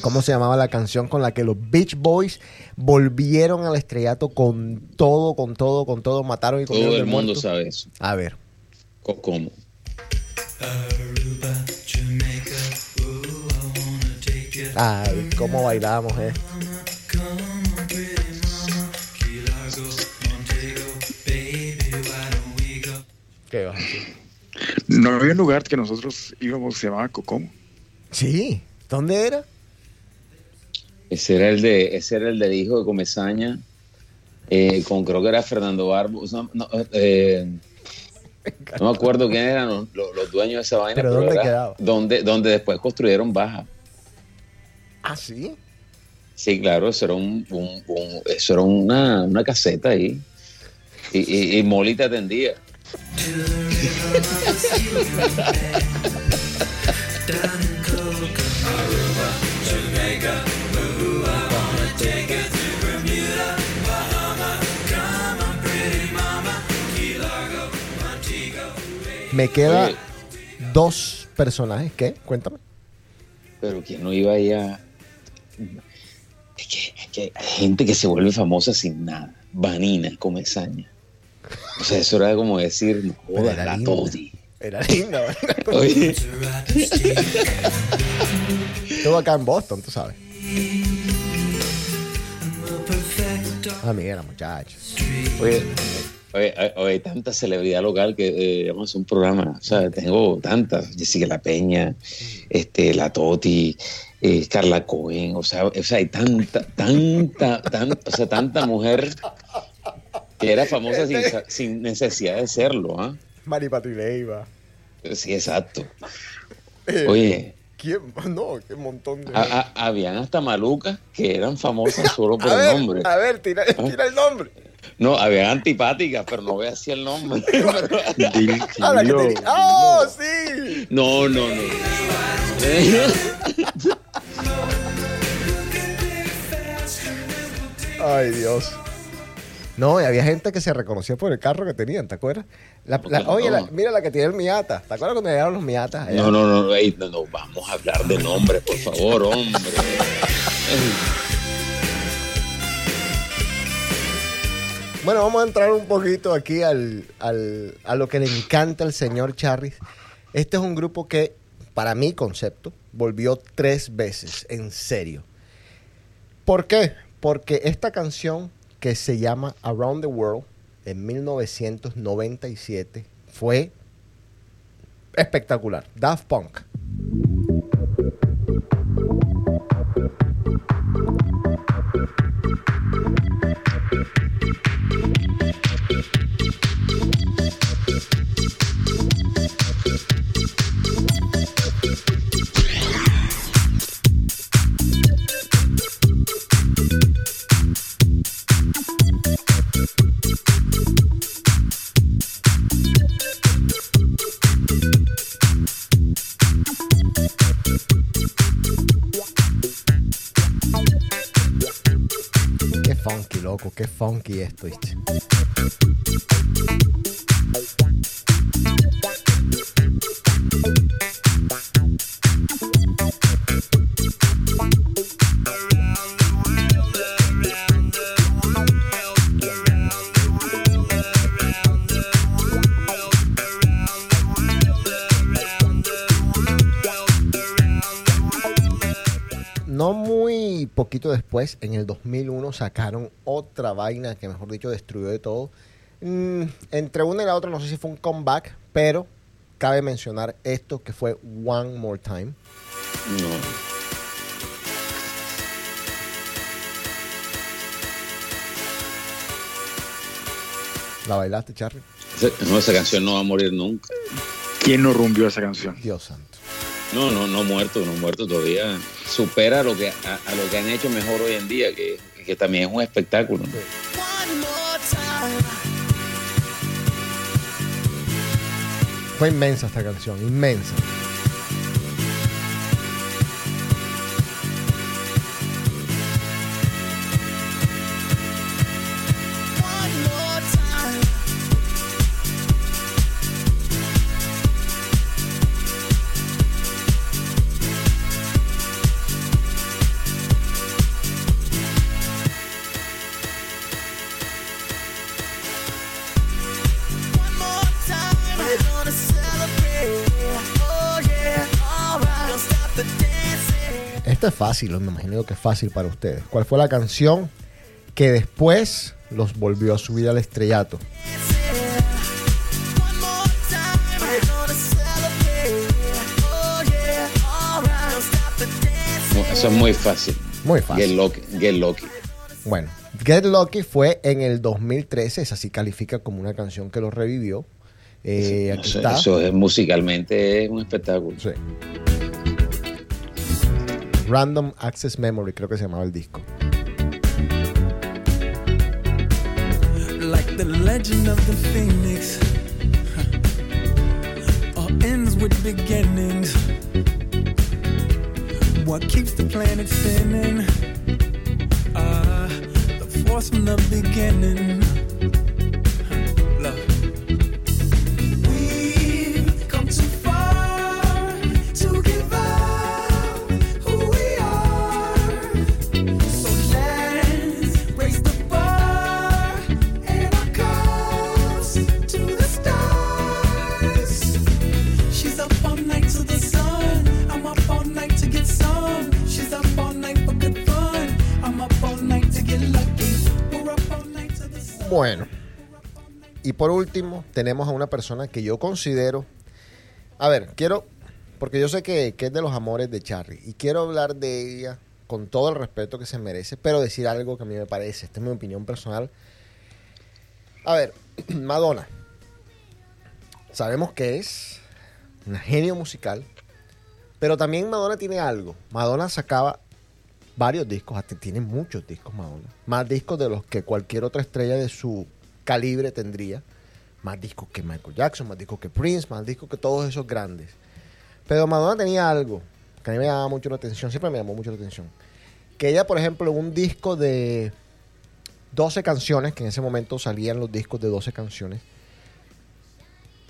¿Cómo se llamaba la canción con la que los Beach Boys volvieron al estrellato con todo, con todo, con todo? Mataron y comieron Todo el mundo muerto? sabe eso. A ver. ¿Cómo? Ay, cómo bailamos, eh. ¿Qué vas a decir? No había un lugar que nosotros íbamos que se llamaba Cocomo. Sí. ¿Dónde era? Ese era el de, ese era el del hijo de Comezaña, eh, con creo que era Fernando Barbo. No, no, eh, no me acuerdo quién eran los, los- los dueños de esa vaina. ¿Pero dónde era quedaba? Donde, donde después construyeron Baja. Ah, sí. Sí, claro, eso era, un, un- un- eso era una, una caseta ahí. Y, y, y Molly te atendía. Me queda Oye. dos personajes. ¿Qué? Cuéntame. Pero ¿quién no iba ahí a...? Es que, es que hay gente que se vuelve famosa sin nada. Vanina, Comezaña. O sea, eso era como decir, no Pero era la. Toti. Era linda. ¿verdad? Oye, Estuvo acá en Boston, tú sabes. Amiga, muchacha. oye, oye, oye, oye, tanta celebridad local que eh, vamos a hacer un programa. O sea, tengo tantas. Jessica La Peña, este, la Toti, eh, Carla Cohen. O sea, o sea, hay tanta, tanta, tanta, o sea, tanta mujer que era famosa sin, necesidad de serlo, ¿ah? Maripati Leiva. Sí, exacto. Eh, Oye, ¿Quién? No, qué montón de. a- a- habían hasta malucas que eran famosas solo por a el ver, nombre. a ver, tira, tira el nombre. No, había antipáticas, pero no voy a decir el nombre. Pero- Dil- Ah, la que ¡Oh, sí! no, no, no. Ay, Dios. No, y había gente que se reconocía por el carro que tenían, ¿te acuerdas? La- la- No. oye, la- mira la que tiene el Miata. ¿Te acuerdas cuando llegaron los Miatas? No, no, no, no, ey, no, no, vamos a hablar de nombres, por favor, hombre. Bueno, vamos a entrar un poquito aquí al, al- a lo que le encanta al señor Charris. Este es un grupo que, para mi concepto, volvió tres veces, en serio. ¿Por qué? Porque esta canción que se llama Around the World en 1997 fue espectacular. Daft Punk. Qué funky esto. Poquito después, en el 2001, sacaron otra vaina que, mejor dicho, destruyó de todo. Mm, entre una y la otra, no sé si fue un comeback, pero cabe mencionar esto que fue One More Time. No. ¿La bailaste, Charlie? Esa- no, esa canción no va a morir nunca. ¿Quién no rumbió esa canción? Dios santo. No, no, no muerto, no muerto todavía. Supera lo que, a, a lo que han hecho mejor hoy en día, que, que también es un espectáculo. Fue inmensa esta canción, inmensa. Fácil, me imagino que es fácil para ustedes. ¿Cuál fue la canción que después los volvió a subir al estrellato? Eso es muy fácil. Muy fácil. Get Lucky. Get lucky. Bueno, Get Lucky fue en el 2013, esa sí califica como una canción que lo revivió. Eh, aquí Eso, está. eso es musicalmente es un espectáculo. Sí. Random Access Memory, creo que se llamaba el disco. like the legend of the phoenix. All ends with beginnings. What keeps the planet spinning? Ah, the force from the beginning. Bueno. Y por último, tenemos a una persona que yo considero. A ver, quiero. Porque yo sé que, que es de los amores de Charlie. Y quiero hablar de ella con todo el respeto que se merece. Pero decir algo que a mí me parece. Esta es mi opinión personal. A ver, Madonna. Sabemos que es una genio musical. Pero también Madonna tiene algo. Madonna sacaba varios discos, tiene muchos discos Madonna. Más discos de los que cualquier otra estrella de su calibre tendría. Más discos que Michael Jackson, más discos que Prince, más discos que todos esos grandes. Pero Madonna tenía algo que a mí me llamaba mucho la atención, siempre me llamó mucho la atención. Que ella, por ejemplo, un disco de 12 canciones, que en ese momento salían los discos de 12 canciones,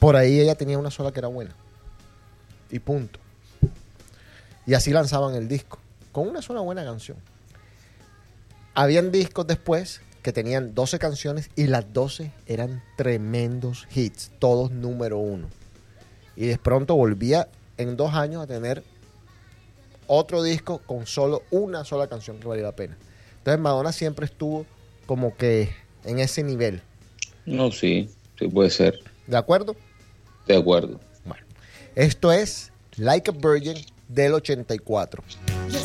por ahí ella tenía una sola que era buena. Y punto. Y así lanzaban el disco, con una sola buena canción. Habían discos después que tenían 12 canciones y las 12 eran tremendos hits, todos número uno. Y de pronto volvía en dos años a tener otro disco con solo una sola canción que valía la pena. Entonces Madonna siempre estuvo como que en ese nivel. No, sí, sí puede ser. ¿De acuerdo? De acuerdo. Bueno, esto es Like a Virgin del 84. You're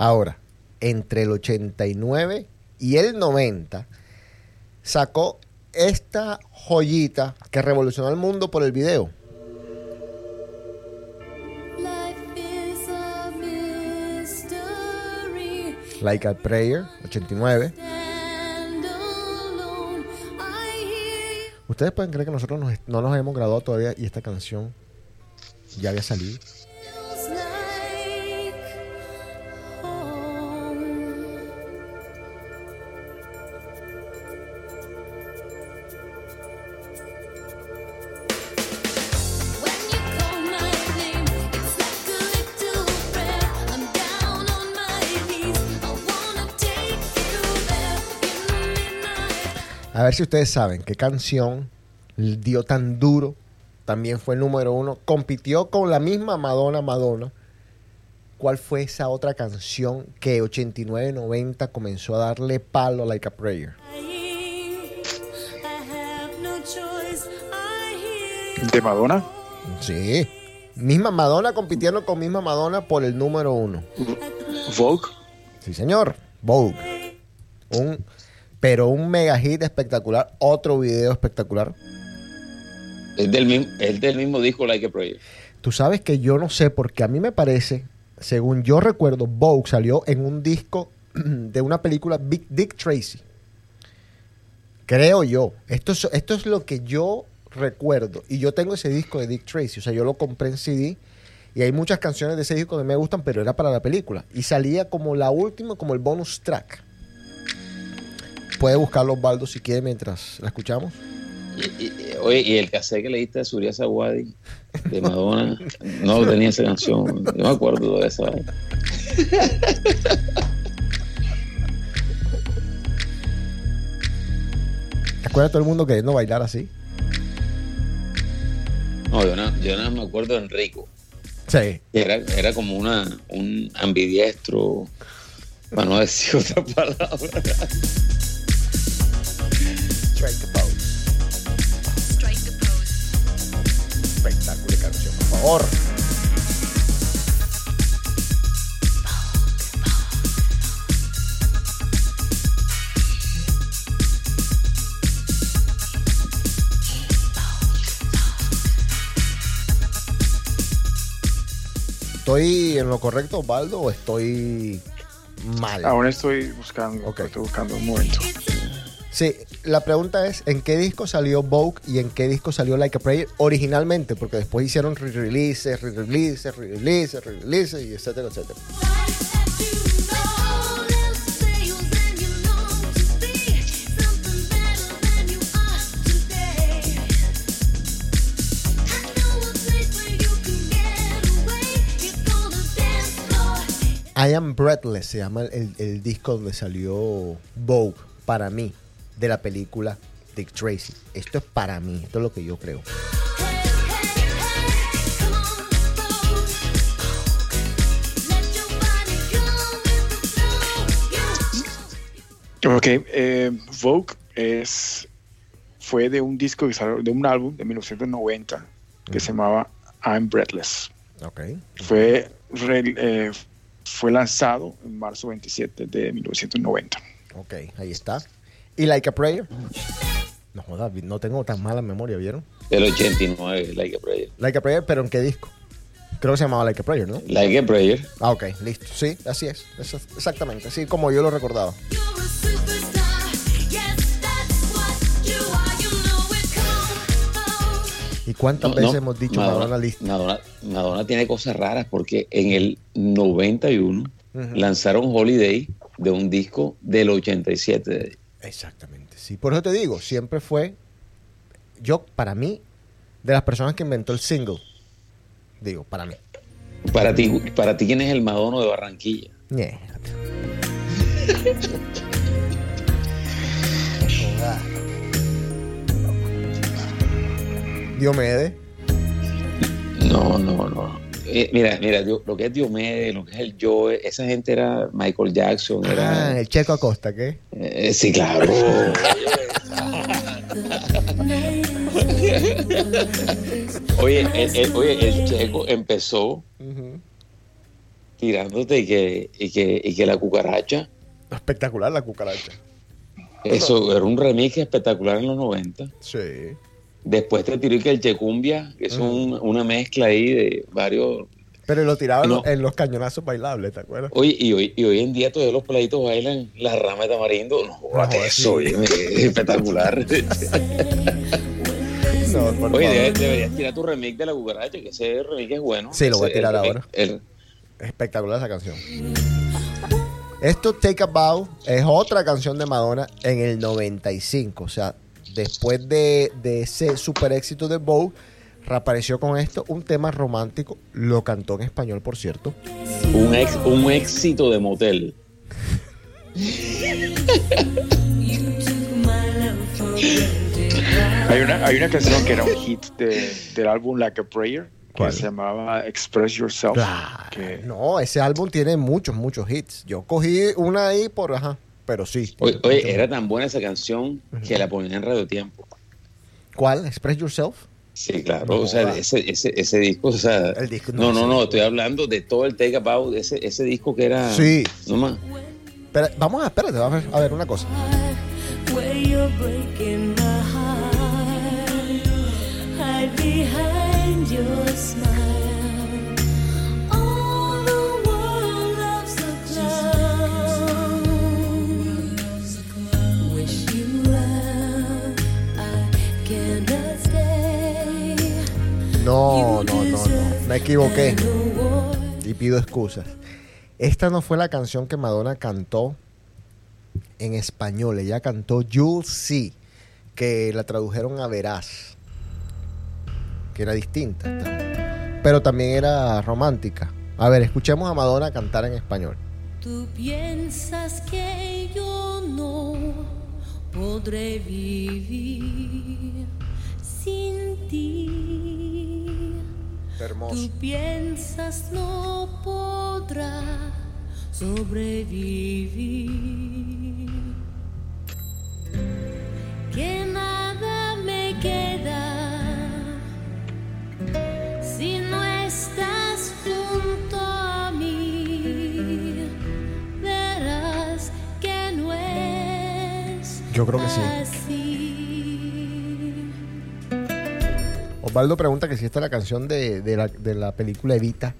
Ahora, entre el 89 y el 90, sacó esta joyita que revolucionó el mundo por el video. Like a Prayer, 89. Stand alone. I hear you. Ustedes pueden creer que nosotros nos- no nos hemos graduado todavía y esta canción ya había salido. Si ustedes saben qué canción dio tan duro. También fue el número uno. Compitió con la misma Madonna Madonna. ¿Cuál fue esa otra canción que 89-90 comenzó a darle palo a Like a Prayer? ¿De Madonna? Sí. Misma Madonna compitiendo con misma Madonna por el número uno. Vogue. Sí, señor. Vogue. Un, pero un mega hit espectacular. Otro video espectacular. Es del mismo, es del mismo disco Like a Prayer. Tú sabes que yo no sé porque a mí me parece, según yo recuerdo, Vogue salió en un disco de una película Big Dick Tracy. Creo yo. Esto es, esto es lo que yo recuerdo. Y yo tengo ese disco de Dick Tracy. O sea, yo lo compré en CD. Y hay muchas canciones de ese disco que me gustan, pero era para la película. Y salía como la última, como el bonus track. Puede buscarlo Osvaldo si quiere mientras la escuchamos. Y, y- oye, y el cassette que le diste a Surya Sawadi de Madonna, no tenía esa canción. Yo me acuerdo de esa. ¿Te acuerdas todo el mundo queriendo bailar así? No, yo nada yo nada me acuerdo de Enrico. Sí. Era, era como una, un ambidiestro, para no decir otra palabra. ¿Estoy en lo correcto, Osvaldo, o estoy mal? Aún estoy buscando. Ok. Estoy buscando un momento. Sí, la pregunta es, ¿en qué disco salió Vogue y en qué disco salió Like a Prayer originalmente? Porque después hicieron re-releases, re-releases, re-releases, re-releases, y etcétera, etcétera. I Am Breathless se llama el, el disco donde salió Vogue, para mí, de la película Dick Tracy. Esto es para mí, esto es lo que yo creo. Ok, eh, Vogue es, fue de un disco de un álbum de 1990 que se llamaba I'm Breathless. Ok. Fue re- eh, fue lanzado en marzo 27 de 1990. Ok, ahí está. ¿Y Like a Prayer? No jodas, no tengo tan mala memoria, ¿vieron? Del 89, Like a Prayer. Like a Prayer, pero ¿en qué disco? Creo que se llamaba Like a Prayer, ¿no? Like a Prayer. Ah, ok, listo. Sí, así es. Eso- exactamente, así como yo lo recordaba. ¿Y cuántas No, veces no, hemos dicho Madonna, listo? Madonna, Madonna tiene cosas raras porque en el 91 Ujú. lanzaron Holiday de un disco del 87. Exactamente, sí. Por eso te digo, siempre fue, yo, para mí, de las personas que inventó el single. Digo, para mí. Para ti, para ti ¿quién es el Madonna de Barranquilla? Ñe. Diomedes. No, no, no. Eh, mira, mira, yo- lo que es Diomedes, lo que es el Joe, esa gente era Michael Jackson, era... Ah, el Checo Acosta, ¿qué? Eh, sí, claro. Oye, el, el- oye, el checo empezó tirándote y que, y que, y que la cucaracha, Espectacular la cucaracha. eso era un remix espectacular en los 90. Sí. Después te tiró y que el checumbia, que es un- una mezcla ahí de varios... Pero lo tiraban No. en los cañonazos bailables, ¿te acuerdas? Oye, y hoy, y hoy en día todos los peladitos bailan la rama de tamarindo. No, eso, sí. oye, es espectacular. No, Oye, deberías tirar tu remix de la cucaracha, que ese remix es bueno. Sí, lo voy a tirar el- ahora. el- Espectacular esa canción. Esto, Take a Bow, es otra canción de Madonna en el 95. O sea, después de, de ese super éxito de Bow, reapareció con esto, un tema romántico. Lo cantó en español, por cierto. un, ex- un éxito de motel. Hay una, hay una canción que era un hit de- del álbum Like a Prayer que se llamaba Express Yourself. Claro. que- No, ese álbum tiene muchos, muchos hits. Yo cogí una ahí por, ajá, pero sí. Oye, oye, era tan buena esa canción que la ponían en Radio Tiempo. ¿Cuál? Express Yourself. Sí, claro. No o sea, ese, ese, ese disco, o sea. El disco, no, no, no, no, estoy hablando de todo el Take About, ese, ese disco que era. Sí. No más. Pero, vamos a, espérate, vamos a ver, a ver una cosa. Where you're breaking my heart, hide behind your smile. No, no, no, no. Me equivoqué. Y pido excusas. Esta no fue la canción que Madonna cantó en español. Ella cantó You'll See, que la tradujeron a Verás, que era distinta. Pero también era romántica. A ver, escuchemos a Madonna cantar en español. Tú piensas que yo no podré vivir sin ti. Hermoso. Tú piensas no podrá sobrevivir. Que nada me queda si no estás junto a mí. Verás que no es Yo creo que sí. así. Osvaldo pregunta que si esta es la canción de, de la, de la película Evita.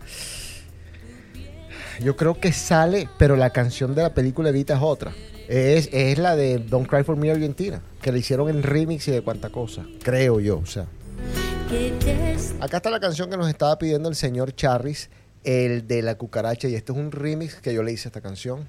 Yo creo que sale, pero la canción de la película Evita es otra. Es, es la de Don't Cry for Me Argentina, que le hicieron en remix y de cuánta cosa. Creo yo, o sea. Acá está la canción que nos estaba pidiendo el señor Charris, el de la cucaracha, y este es un remix que yo le hice a esta canción.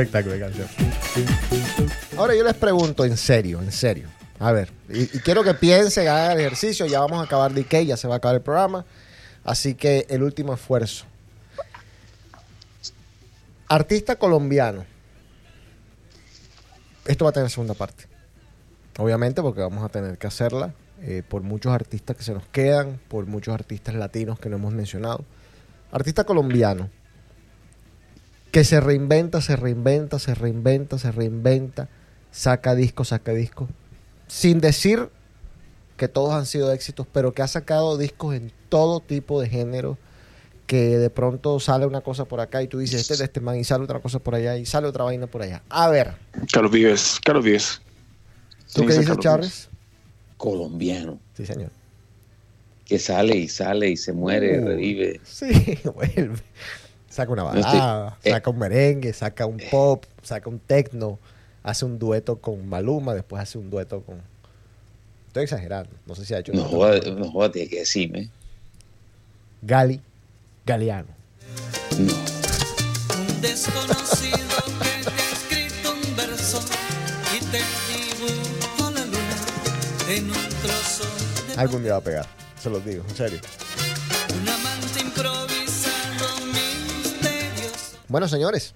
Espectáculo de. Ahora yo les pregunto en serio, en serio. A ver, y, quiero que piensen, hagan el ejercicio. Ya vamos a acabar de Ikea, ya se va a acabar el programa. Así que el último esfuerzo. Artista colombiano. Esto va a tener segunda parte. Obviamente porque vamos a tener que hacerla eh, por muchos artistas que se nos quedan, por muchos artistas latinos que no hemos mencionado. Artista colombiano que se reinventa, se reinventa, se reinventa, se reinventa, saca discos, saca discos, sin decir que todos han sido éxitos, pero que ha sacado discos en todo tipo de género, que de pronto sale una cosa por acá y tú dices, este es de este man, y sale otra cosa por allá, y sale otra vaina por allá. A ver, Carlos Vives, Carlos Vives. ¿tú Sí, qué dice dices, Charles? Colombiano. Sí, señor. Que sale y sale y se muere, Uh. revive. Sí, vuelve. Saca una estoy- balada, eh. saca un merengue, saca un pop, saca un techno, hace un dueto con Maluma, después hace un dueto con... Estoy exagerando, no sé si ha hecho... un No joda, no joda, tienes que decirme. Gali, Galeano. No. Un desconocido que te ha escrito un verso y te dibujó la luna en un trozo de Algún día va a pegar, se los digo, en serio. Bueno, señores.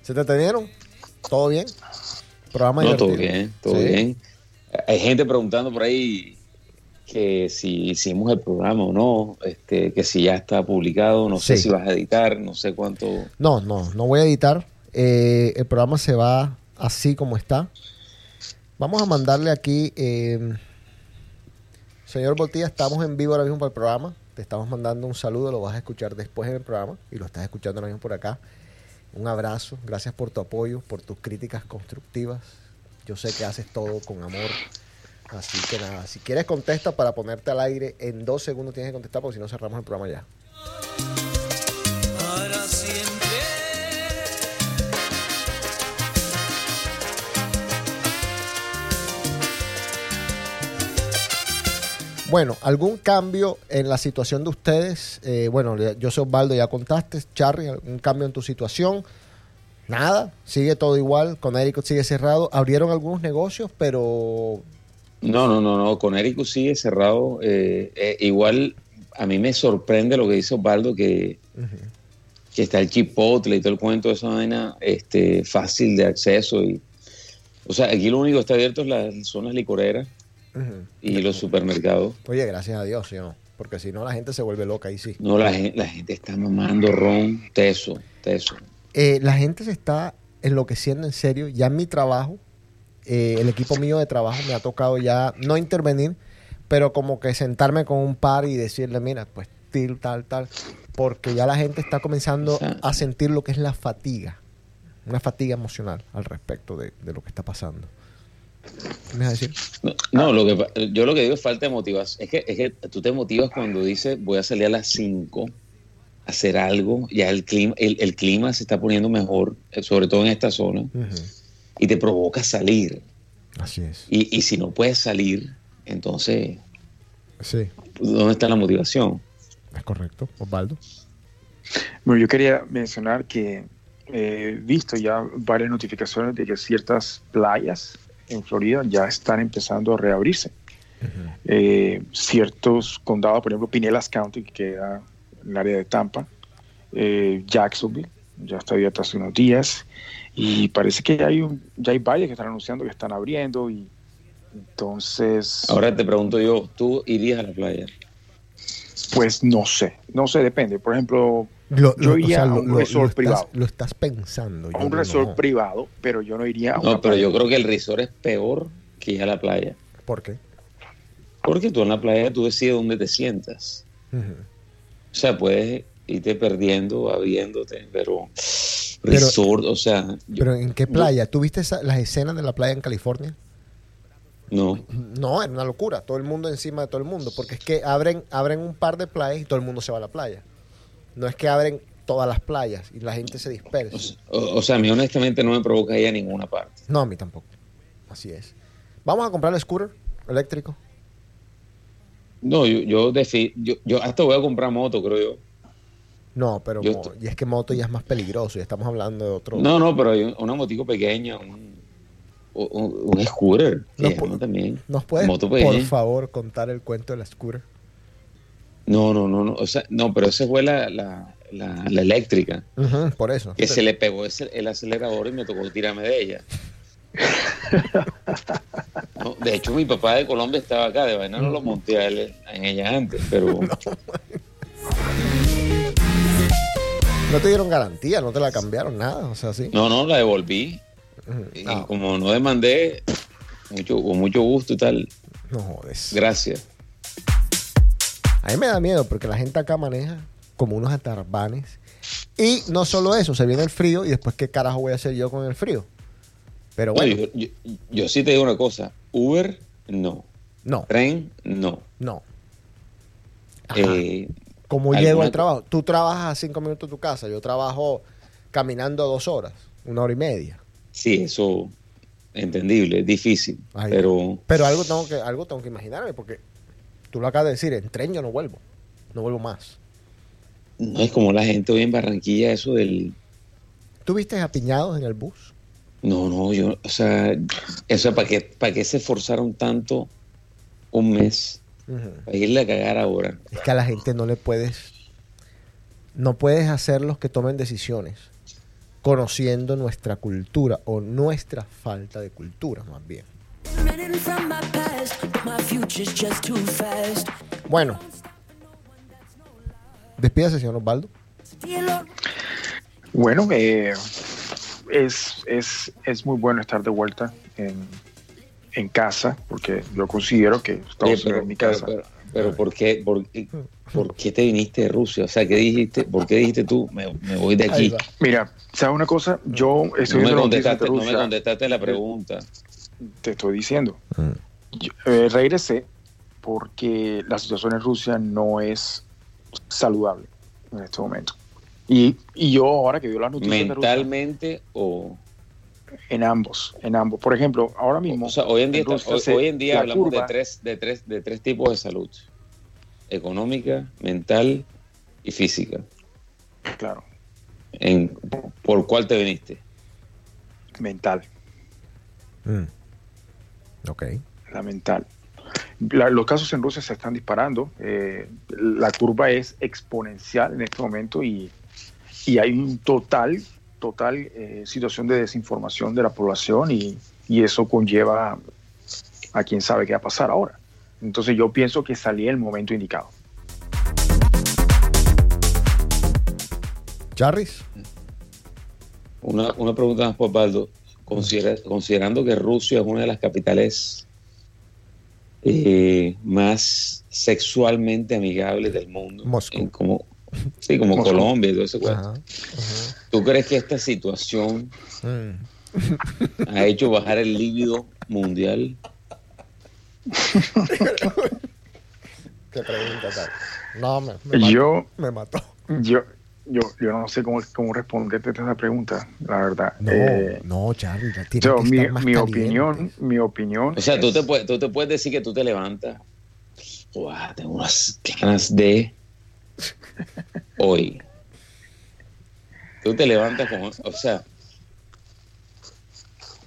¿se te atendieron? ¿Todo bien? Programa No, todo bien, todo Sí. bien. Hay gente preguntando por ahí que si hicimos el programa o no, este, que si ya está publicado, no sé si vas a editar, no sé cuánto. No, no, no voy a editar. Eh, el programa se va así como está. Vamos a mandarle aquí, eh, señor Botilla, estamos en vivo ahora mismo para el programa. Te estamos mandando un saludo, lo vas a escuchar después en el programa y lo estás escuchando ahora mismo por acá. Un abrazo, gracias por tu apoyo, por tus críticas constructivas. Yo sé que haces todo con amor. Así que nada, si quieres contesta para ponerte al aire, en dos segundos tienes que contestar porque si no cerramos el programa ya. Bueno, ¿algún cambio en la situación de ustedes? Eh, bueno, yo soy Osvaldo, ya contaste. Charlie, ¿algún cambio en tu situación? Nada, sigue todo igual. Connecticut sigue cerrado. Abrieron algunos negocios, pero No, no, no, no. Con Eric sigue cerrado. eh, eh, igual a mí me sorprende lo que dice Osvaldo, que, que está el chipotle y todo el cuento de esa vaina este, fácil de acceso. y O sea, aquí lo único que está abierto es las zonas licoreras y los supermercados. oye, gracias a Dios. Porque si no, la gente se vuelve loca ahí sí. No, la gente, la gente está mamando ron, teso, teso. Eh, la gente se está enloqueciendo en serio. Ya en mi trabajo, eh, el equipo mío de trabajo me ha tocado ya no intervenir, pero como que sentarme con un par y decirle, mira, pues tal, tal, tal, porque ya la gente está comenzando O sea- a sentir lo que es la fatiga, una fatiga emocional al respecto de, de lo que está pasando. ¿Qué me vas a decir? No, no, lo que, yo lo que digo es falta de motivación. Es que, es que tú te motivas cuando dices voy a salir a las 5 a hacer algo, ya el clima, el, el clima se está poniendo mejor, eh, sobre todo en esta zona, y te provoca salir. Así es. Y, y si no puedes salir, entonces, Sí, ¿dónde está la motivación? es correcto, Osvaldo. Bueno, yo quería mencionar que he visto ya varias notificaciones de que ciertas playas en Florida ya están empezando a reabrirse. Eh, ciertos condados, por ejemplo, Pinellas County, que queda en el área de Tampa, eh, Jacksonville, ya está abierto hace unos días, y parece que ya hay, un, ya hay varias que están anunciando que están abriendo, y entonces, Ahora te pregunto yo, ¿tú irías a la playa? pues no sé, no sé, depende. Por ejemplo, Lo- yo lo- o iría sea, a lo- un lo- resort lo estás- privado. Lo estás pensando. a yo un no. resort privado, pero yo no iría a una No, pero playa. yo creo que el resort es peor que ir a la playa. ¿Por qué? Porque tú en la playa tú decides dónde te sientas. O sea, puedes irte perdiendo, abriéndote, pero, Pero- resort, o sea, yo- Pero ¿en qué playa? ¿Tú viste esa- las escenas de la playa en California? no, No, era una locura. Todo el mundo encima de todo el mundo. Porque es que abren, abren un par de playas y todo el mundo se va a la playa. No es que abren todas las playas y la gente se dispersa. o, sea- o- o sea, a mí honestamente no me provoca ir a ninguna parte. No, a mí tampoco. Así es. Vamos a comprar el scooter eléctrico. No, yo, yo, defi- yo, yo hasta voy a comprar moto, creo yo. No, pero Yo estoy- y es que moto ya es más peligroso. Ya estamos hablando de otro. No, no, pero hay un- una motico pequeña, un, un, un scooter, No que pu- llama también. ¿Nos puedes, Moto por favor, contar el cuento de la scooter? No, no, no, no, o sea, no, pero esa fue la, la, la, la eléctrica, por eso. que se le pegó ese- el acelerador y me tocó tirarme de ella. No, de hecho, mi papá de Colombia estaba acá, de vaina no lo monté a él en ella antes, pero No te dieron garantía, no te la cambiaron nada. O sea, sí. no, no, la devolví. Y como no demandé, mucho, con mucho gusto y tal, no jodes. gracias. A mí me da miedo porque la gente acá maneja como unos atarbanes. Y no solo eso, se viene el frío y después qué carajo voy a hacer yo con el frío. Pero No, bueno, yo, yo- yo sí te digo una cosa, Uber, no. no, Tren, no. no. Eh, ¿Cómo alguna llego al trabajo? Tú trabajas a cinco minutos de tu casa, yo trabajo caminando dos horas, una hora y media. sí, eso entendible, es difícil, Ay. pero Pero algo tengo que, algo tengo que imaginarme porque tú lo acabas de decir, en tren yo no vuelvo, no vuelvo más. no es como la gente hoy en Barranquilla, eso del... ¿Tú viste apiñados en el bus? No, no, yo, o sea, eso para qué, para qué se esforzaron tanto un mes Ujú. para irle a cagar ahora. Es que a la gente no le puedes, no puedes hacerlos que tomen decisiones conociendo nuestra cultura o nuestra falta de cultura más bien. Bueno, despídase, señor Osvaldo. Bueno, eh, es, es, es muy bueno estar de vuelta en, en casa, porque yo considero que estamos pero, en mi pero- casa. pero- pero ¿por, qué, por, qué- por qué te viniste de Rusia? O sea, ¿qué dijiste? ¿Por qué dijiste tú, me, me voy de aquí? Mira, ¿sabes una cosa? Yo estoy No me, noticias de contestaste, no me Rusia, contestaste la pregunta. Te estoy diciendo. Yo, eh, regresé porque la situación en Rusia no es saludable en este momento. Y, y yo ahora que veo las noticias de Rusia, ¿Mentalmente o...? en ambos, en ambos. Por ejemplo, ahora mismo, O sea, hoy en día, en Rusia hoy, se- hoy en día la hablamos curva- de tres, de, tres, de tres tipos de salud. Económica, mental y física. claro, En, ¿Por cuál te viniste? mental, Mm. Ok. la mental. La- los casos en Rusia se están disparando. eh, la curva es exponencial en este momento y, y hay un total, total eh, situación de desinformación de la población y, y eso conlleva a quién sabe qué va a pasar ahora. Entonces yo pienso que salí el momento indicado. Charris, Una, una pregunta más por Baldo. Considera- considerando que Rusia es una de las capitales eh, más sexualmente amigables del mundo, Moscú. en como, sí, como Moscú. Colombia y todo ese cuento, Ajá. ¿tú crees que esta situación Mm. ha hecho bajar el líbido mundial? ¿Qué pregunta tal? No, me, me mató. Yo, Me mató. yo, yo, yo no sé cómo, cómo responderte a esa pregunta, la verdad. No, Eh, no, Charlie, la tienes yo, que mi, estar más mi caliente. opinión, mi opinión. O sea, tú te, puedes, tú te puedes decir que tú te levantas, "Uah, tengo unas ganas de hoy. Tú te levantas como, o sea,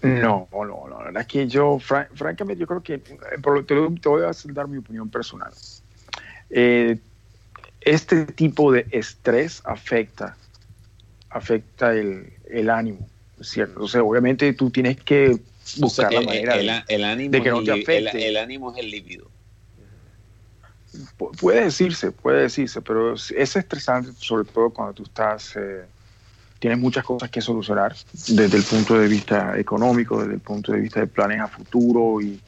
No, no, no, la verdad es que yo, fran- francamente, yo creo que, eh, por lo- te, te voy a dar mi opinión personal. Eh, este tipo de estrés afecta, afecta el, el ánimo, ¿cierto? O sea, obviamente tú tienes que o sea, buscar la manera el- ánimo de que no te afecte. el ánimo es el líbido. Pu- Puede decirse, puede decirse, pero es es estresante sobre todo cuando tú estás, eh, tienes muchas cosas que solucionar desde el punto de vista económico, desde el punto de vista de planes a futuro y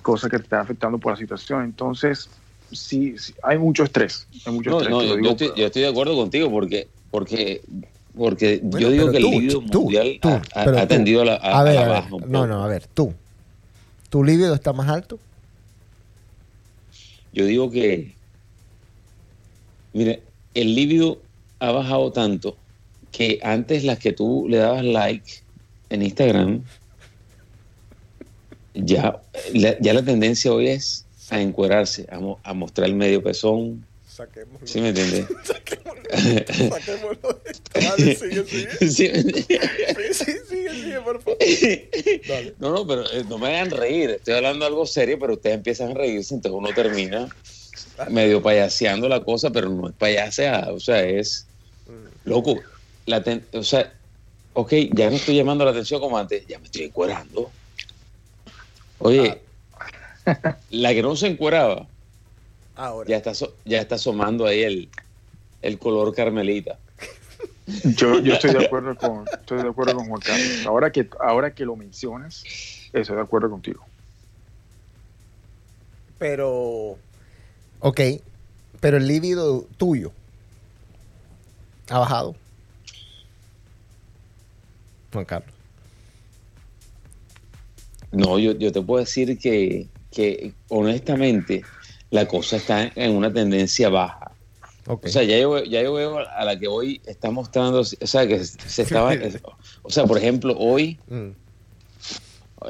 cosas que te están afectando por la situación. Entonces, sí, sí, hay mucho estrés. Hay mucho No, estrés. no, yo, digo, estoy, yo estoy de acuerdo contigo porque, porque, porque Bueno, yo digo que el tú, líbido tú, mundial tú, ha, ha- tendido a la, a- a ver, a a la ver, baja. un no, poco. no, a ver, tú. ¿Tu líbido está más alto? Yo digo que, mire, el líbido ha bajado tanto que antes las que tú le dabas like en Instagram, ya, la, ya la tendencia hoy es a encuerarse, a, mo- a mostrar el medio pezón. Saquémoslo. ¿Sí me entiendes? Saquémoslo de esto. Dale, sigue, sigue. Sí. Sí, sigue, sigue, por favor. Dale. No, no, pero eh, no me hagan reír. Estoy hablando de algo serio, pero ustedes empiezan a reírse, entonces uno termina medio payaseando la cosa, pero no es payaseada, o sea, es loco. La ten- o sea, ok, ya no estoy llamando la atención como antes, ya me estoy encuerando. Oye, la que no se encueraba, Ahora. ya está, ya está asomando ahí el, el color carmelita. Yo, yo estoy de acuerdo con estoy de acuerdo con Juan Carlos. Ahora que ahora que lo mencionas, estoy de acuerdo contigo. Pero. Ok, pero el líbido tuyo ha bajado. Juan Carlos. No, yo, yo te puedo decir que, que honestamente la cosa está en una tendencia baja. O sea, ya yo, ya yo veo a la que hoy está mostrando, o sea, que se se estaba, o sea, por ejemplo, hoy, Mm.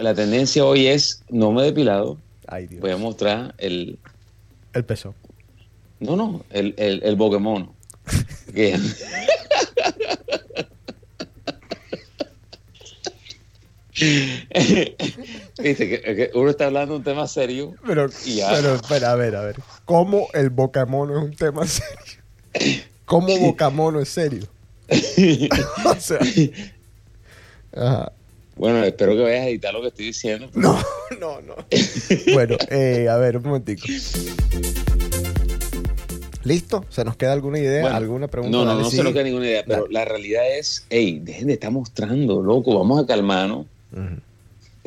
la tendencia hoy es, no me he depilado, Ay, Dios. voy a mostrar el, El peso. no, no, el, el, el Pokémon. Que- Viste, que, que uno está hablando de un tema serio Pero, Y ya. pero, espera, a ver, a ver. ¿Cómo el bocamono es un tema serio? ¿Cómo bocamono es serio? o sea. Ajá. Bueno, espero que vayas a editar lo que estoy diciendo. No, no, no. Bueno, eh, a ver, un momentico. ¿Listo? ¿Se nos queda alguna idea? Bueno, ¿Alguna pregunta? No, no, no se nos queda ninguna idea, pero Dale. la realidad es, hey, dejen de estar mostrando, loco, vamos a calmarnos, Ujú.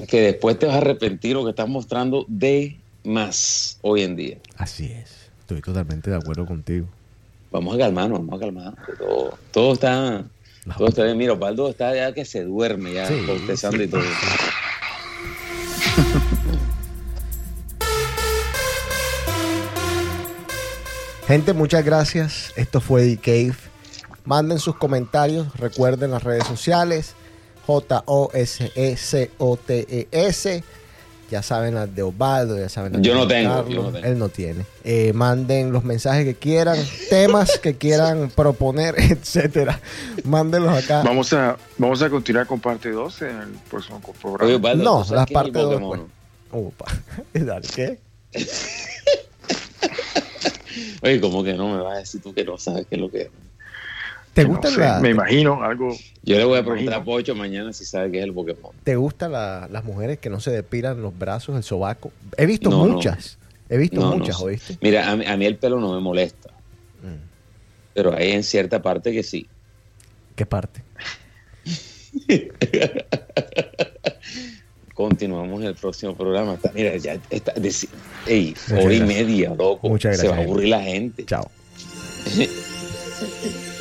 Que después te vas a arrepentir lo que estás mostrando de más hoy en día. Así es. Estoy totalmente de acuerdo contigo. Vamos a calmarnos, vamos a calmarnos. Todo, todo está, todo está bien. Mira, Osvaldo está ya que se duerme, ya Sí, y todo. Gente, muchas gracias. Esto fue The Cave. Manden sus comentarios. Recuerden las redes sociales. J-O-S-E-C-O-T-E-S. Ya saben las de Osvaldo, ya saben las Yo de no tengo, Carlos. yo no tengo. Él no tiene. Eh, manden los mensajes que quieran, temas que quieran proponer, etcétera. Mándenlos acá. Vamos a vamos a continuar con parte 2 en el próximo programa. Oye, Osvaldo, No, ¿tú sabes las qué es el partes dos, Pokémon? Opa. Dale, ¿qué? Oye, como que no me vas a decir tú que no sabes qué es lo que es. ¿Te No gustan sé, la- me imagino algo. Yo le voy a preguntar a. Pocho mañana si sabe qué es el Pokémon. ¿Te gustan la- las mujeres que no se depilan los brazos, el sobaco? He visto No, no. muchas. He visto No, no muchas. ¿oíste? Mira, a mí, a mí el pelo no me molesta, Mm. pero hay en cierta parte que sí. ¿Qué parte? Continuamos en el próximo programa. Está- Mira, ya está. deci- ey, hora y gracias. media, loco. Muchas Se va a gracias. aburrir la gente. Chao.